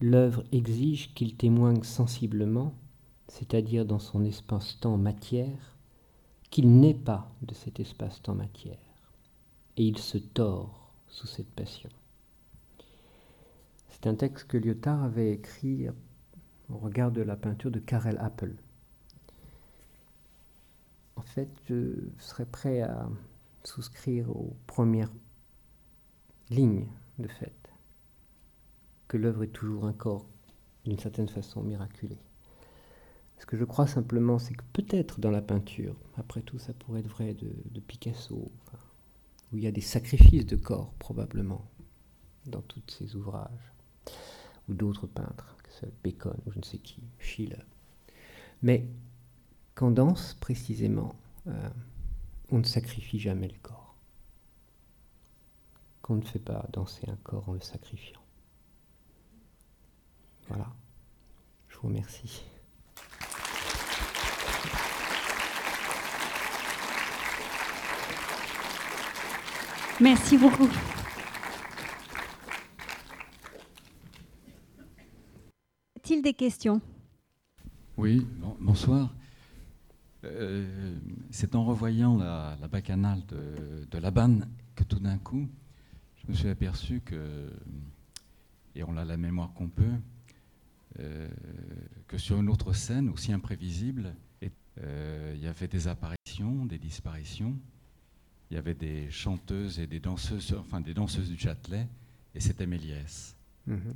Speaker 1: L'œuvre exige qu'il témoigne sensiblement, c'est-à-dire dans son espace-temps matière, qu'il n'est pas de cet espace-temps matière, et il se tord sous cette passion. C'est un texte que Lyotard avait écrit on regarde la peinture de Karel Appel. En fait, je serais prêt à souscrire aux premières lignes de fait, que l'œuvre est toujours un corps, d'une certaine façon miraculé. Ce que je crois simplement, c'est que peut-être dans la peinture, après tout, ça pourrait être vrai de, Picasso, où il y a des sacrifices de corps, probablement, dans tous ces ouvrages, ou d'autres peintres. Bacon ou je ne sais qui, Schiller. Mais qu'en danse, précisément, euh, on ne sacrifie jamais le corps. Qu'on ne fait pas danser un corps en le sacrifiant. Voilà. Je vous remercie.
Speaker 2: Merci beaucoup. Il des questions?
Speaker 3: Oui, bonsoir. Euh, c'est en revoyant la, bacchanale de, de Labanne que tout d'un coup, je me suis aperçu que, et on a la mémoire qu'on peut, euh, que sur une autre scène aussi imprévisible, euh, il y avait des apparitions, des disparitions, il y avait des chanteuses et des danseuses, enfin des danseuses du Châtelet, et c'était Méliès. Mm-hmm.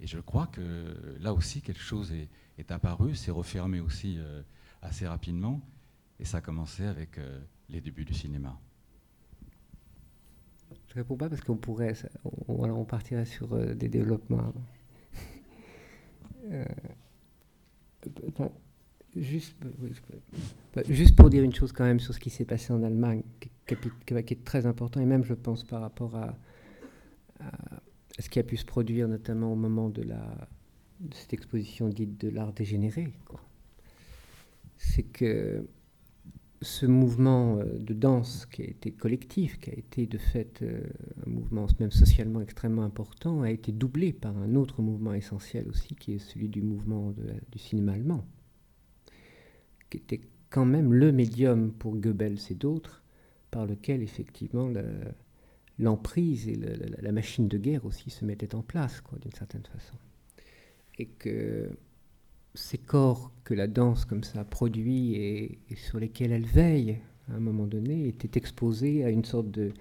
Speaker 3: Et je crois que là aussi, quelque chose est, apparu, s'est refermé aussi euh, assez rapidement, et ça a commencé avec euh, les débuts du cinéma.
Speaker 1: Je réponds pas parce qu'on pourrait, on, partirait sur euh, des développements. <laughs> juste, juste pour dire une chose quand même sur ce qui s'est passé en Allemagne, qui, est très important, et même je pense par rapport à ce qui a pu se produire notamment au moment de, cette exposition dite de l'art dégénéré. C'est que ce mouvement euh, de danse qui a été collectif, qui a été de fait euh, un mouvement même socialement extrêmement important, a été doublé par un autre mouvement essentiel aussi, qui est celui du mouvement du cinéma allemand, qui était quand même le médium pour Goebbels et d'autres, par lequel effectivement le, l'emprise et la, machine de guerre aussi se mettaient en place, d'une certaine façon. Et que ces corps que la danse comme ça produit et, sur lesquels elle veille à un moment donné étaient exposés à une sorte de,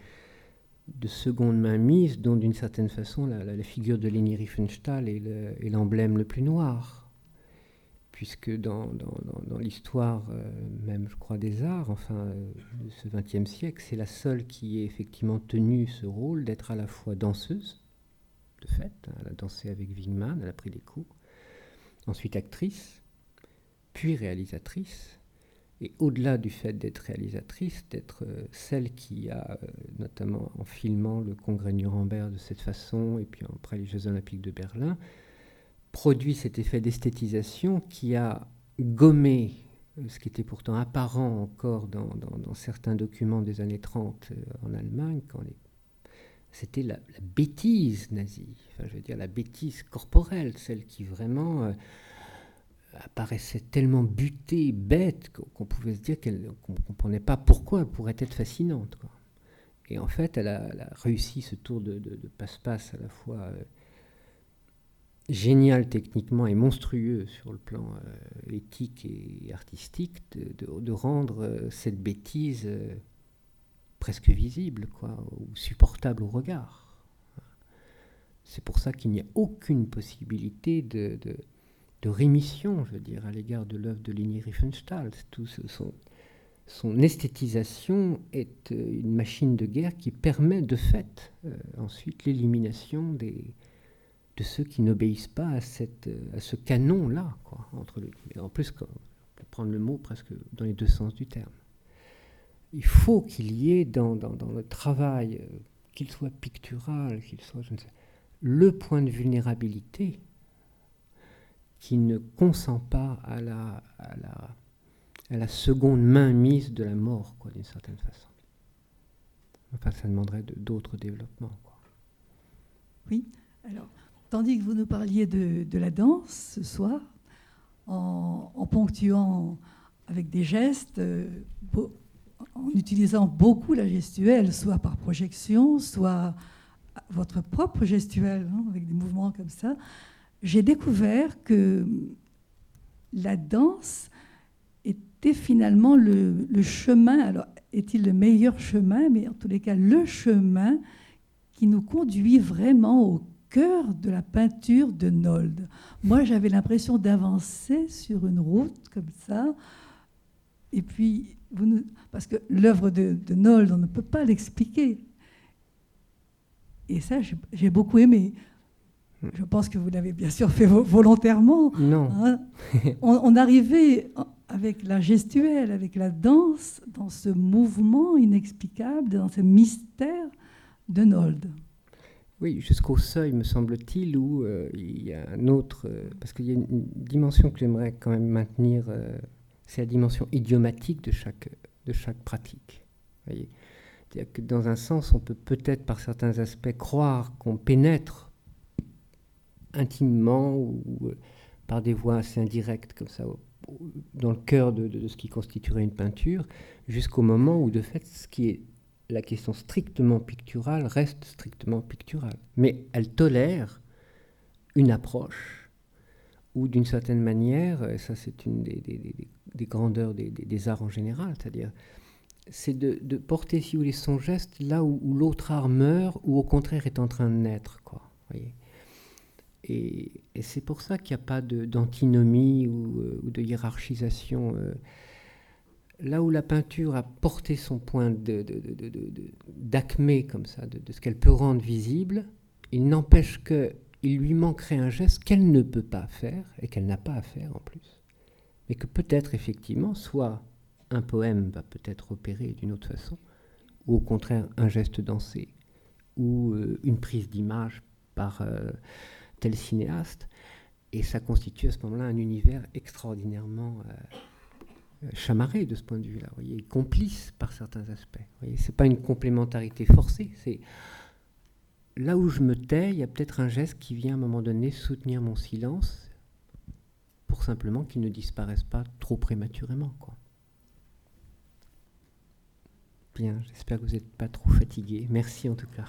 Speaker 1: de seconde main mise dont d'une certaine façon la, figure de Leni Riefenstahl est l'emblème le, plus noir. Puisque dans, l'histoire euh, même, je crois, des arts, enfin, euh, de ce XXe siècle, c'est la seule qui ait effectivement tenu ce rôle d'être à la fois danseuse, de fait, hein, elle a dansé avec Wingman, elle a pris des cours, ensuite actrice, puis réalisatrice, et au-delà du fait d'être réalisatrice, d'être euh, celle qui a, notamment en filmant le congrès Nuremberg de cette façon, et puis après les Jeux olympiques de Berlin, produit cet effet d'esthétisation qui a gommé euh, ce qui était pourtant apparent encore dans, certains documents des années 30 en Allemagne, quand c'était la, bêtise nazie, je veux dire la bêtise corporelle, celle qui vraiment apparaissait tellement butée, bête, qu'on pouvait se dire qu'on ne comprenait pas pourquoi elle pourrait être fascinante. Et en fait, elle a, réussi ce tour de, passe-passe à la fois euh, génial techniquement et monstrueux sur le plan euh, éthique et artistique, de, rendre euh, cette bêtise presque visible, quoi, ou supportable au regard. C'est pour ça qu'il n'y a aucune possibilité de rémission, je veux dire, à l'égard de l'œuvre de Leni Riefenstahl. Tout son, son, esthétisation est euh, une machine de guerre qui permet de fait euh, ensuite l'élimination des, de ceux qui n'obéissent pas à, cette, euh, à ce canon-là. Entre en plus, pour prendre le mot presque dans les deux sens du terme. Il faut qu'il y ait dans, dans, dans le travail, qu'il soit pictural, qu'il soit, je ne sais, le point de vulnérabilité qui ne consent pas à la, à la, à la seconde main mise de la mort, d'une certaine façon. Enfin, ça demanderait d'autres développements. Quoi.
Speaker 4: Oui, alors, tandis que vous nous parliez de, la danse ce soir, en, ponctuant avec des gestes, euh, en utilisant beaucoup la gestuelle, soit par projection, soit votre propre gestuelle, hein, avec des mouvements comme ça, j'ai découvert que la danse était finalement le, chemin, alors est-il le meilleur chemin, mais en tous les cas le chemin qui nous conduit vraiment au cœur de la peinture de Nold. Moi, j'avais l'impression d'avancer sur une route comme ça, et puis, vous parce que l'œuvre de, de Nold, on ne peut pas l'expliquer. Et ça, j'ai beaucoup aimé. Je pense que vous l'avez bien sûr fait volontairement.
Speaker 1: Non.
Speaker 4: Hein. <laughs> on, arrivait avec la gestuelle, avec la danse, dans ce mouvement inexplicable, dans ce mystère de Nold.
Speaker 1: Oui, jusqu'au seuil, me semble-t-il, où euh, il y a un autre. Euh, parce qu'il y a une, dimension que j'aimerais quand même maintenir, euh, c'est la dimension idiomatique de chaque, de chaque pratique. C'est-à-dire que dans un sens, on peut peut-être par certains aspects croire qu'on pénètre intimement ou, par des voies assez indirectes comme ça dans le cœur de, ce qui constituerait une peinture, jusqu'au moment où de fait ce qui est la question strictement picturale reste strictement picturale. Mais elle tolère une approche ou d'une certaine manière, et ça c'est une des, grandeurs des, arts en général, c'est-à-dire c'est de, porter, si vous voulez, son geste là où, l'autre art meurt ou au contraire est en train de naître. Quoi, et, c'est pour ça qu'il n'y a pas d'antinomie ou, euh, ou, de hiérarchisation. Euh. Là où la peinture a porté son point d'acmé comme ça, de, ce qu'elle peut rendre visible, il n'empêche qu'il lui manquerait un geste qu'elle ne peut pas faire et qu'elle n'a pas à faire en plus. Mais que peut-être effectivement, soit un poème va peut-être opérer d'une autre façon, ou au contraire un geste dansé, ou euh, une prise d'image par tel cinéaste. Et ça constitue à ce moment-là un univers extraordinairement euh, euh, chamarré de ce point de vue-là, voyez, complice par certains aspects. C'est pas une complémentarité forcée, c'est là où je me tais, il y a peut-être un geste qui vient à un moment donné soutenir mon silence pour simplement qu'il ne disparaisse pas trop prématurément. Quoi. Bien, j'espère que vous n'êtes pas trop fatigué. Merci en tout cas.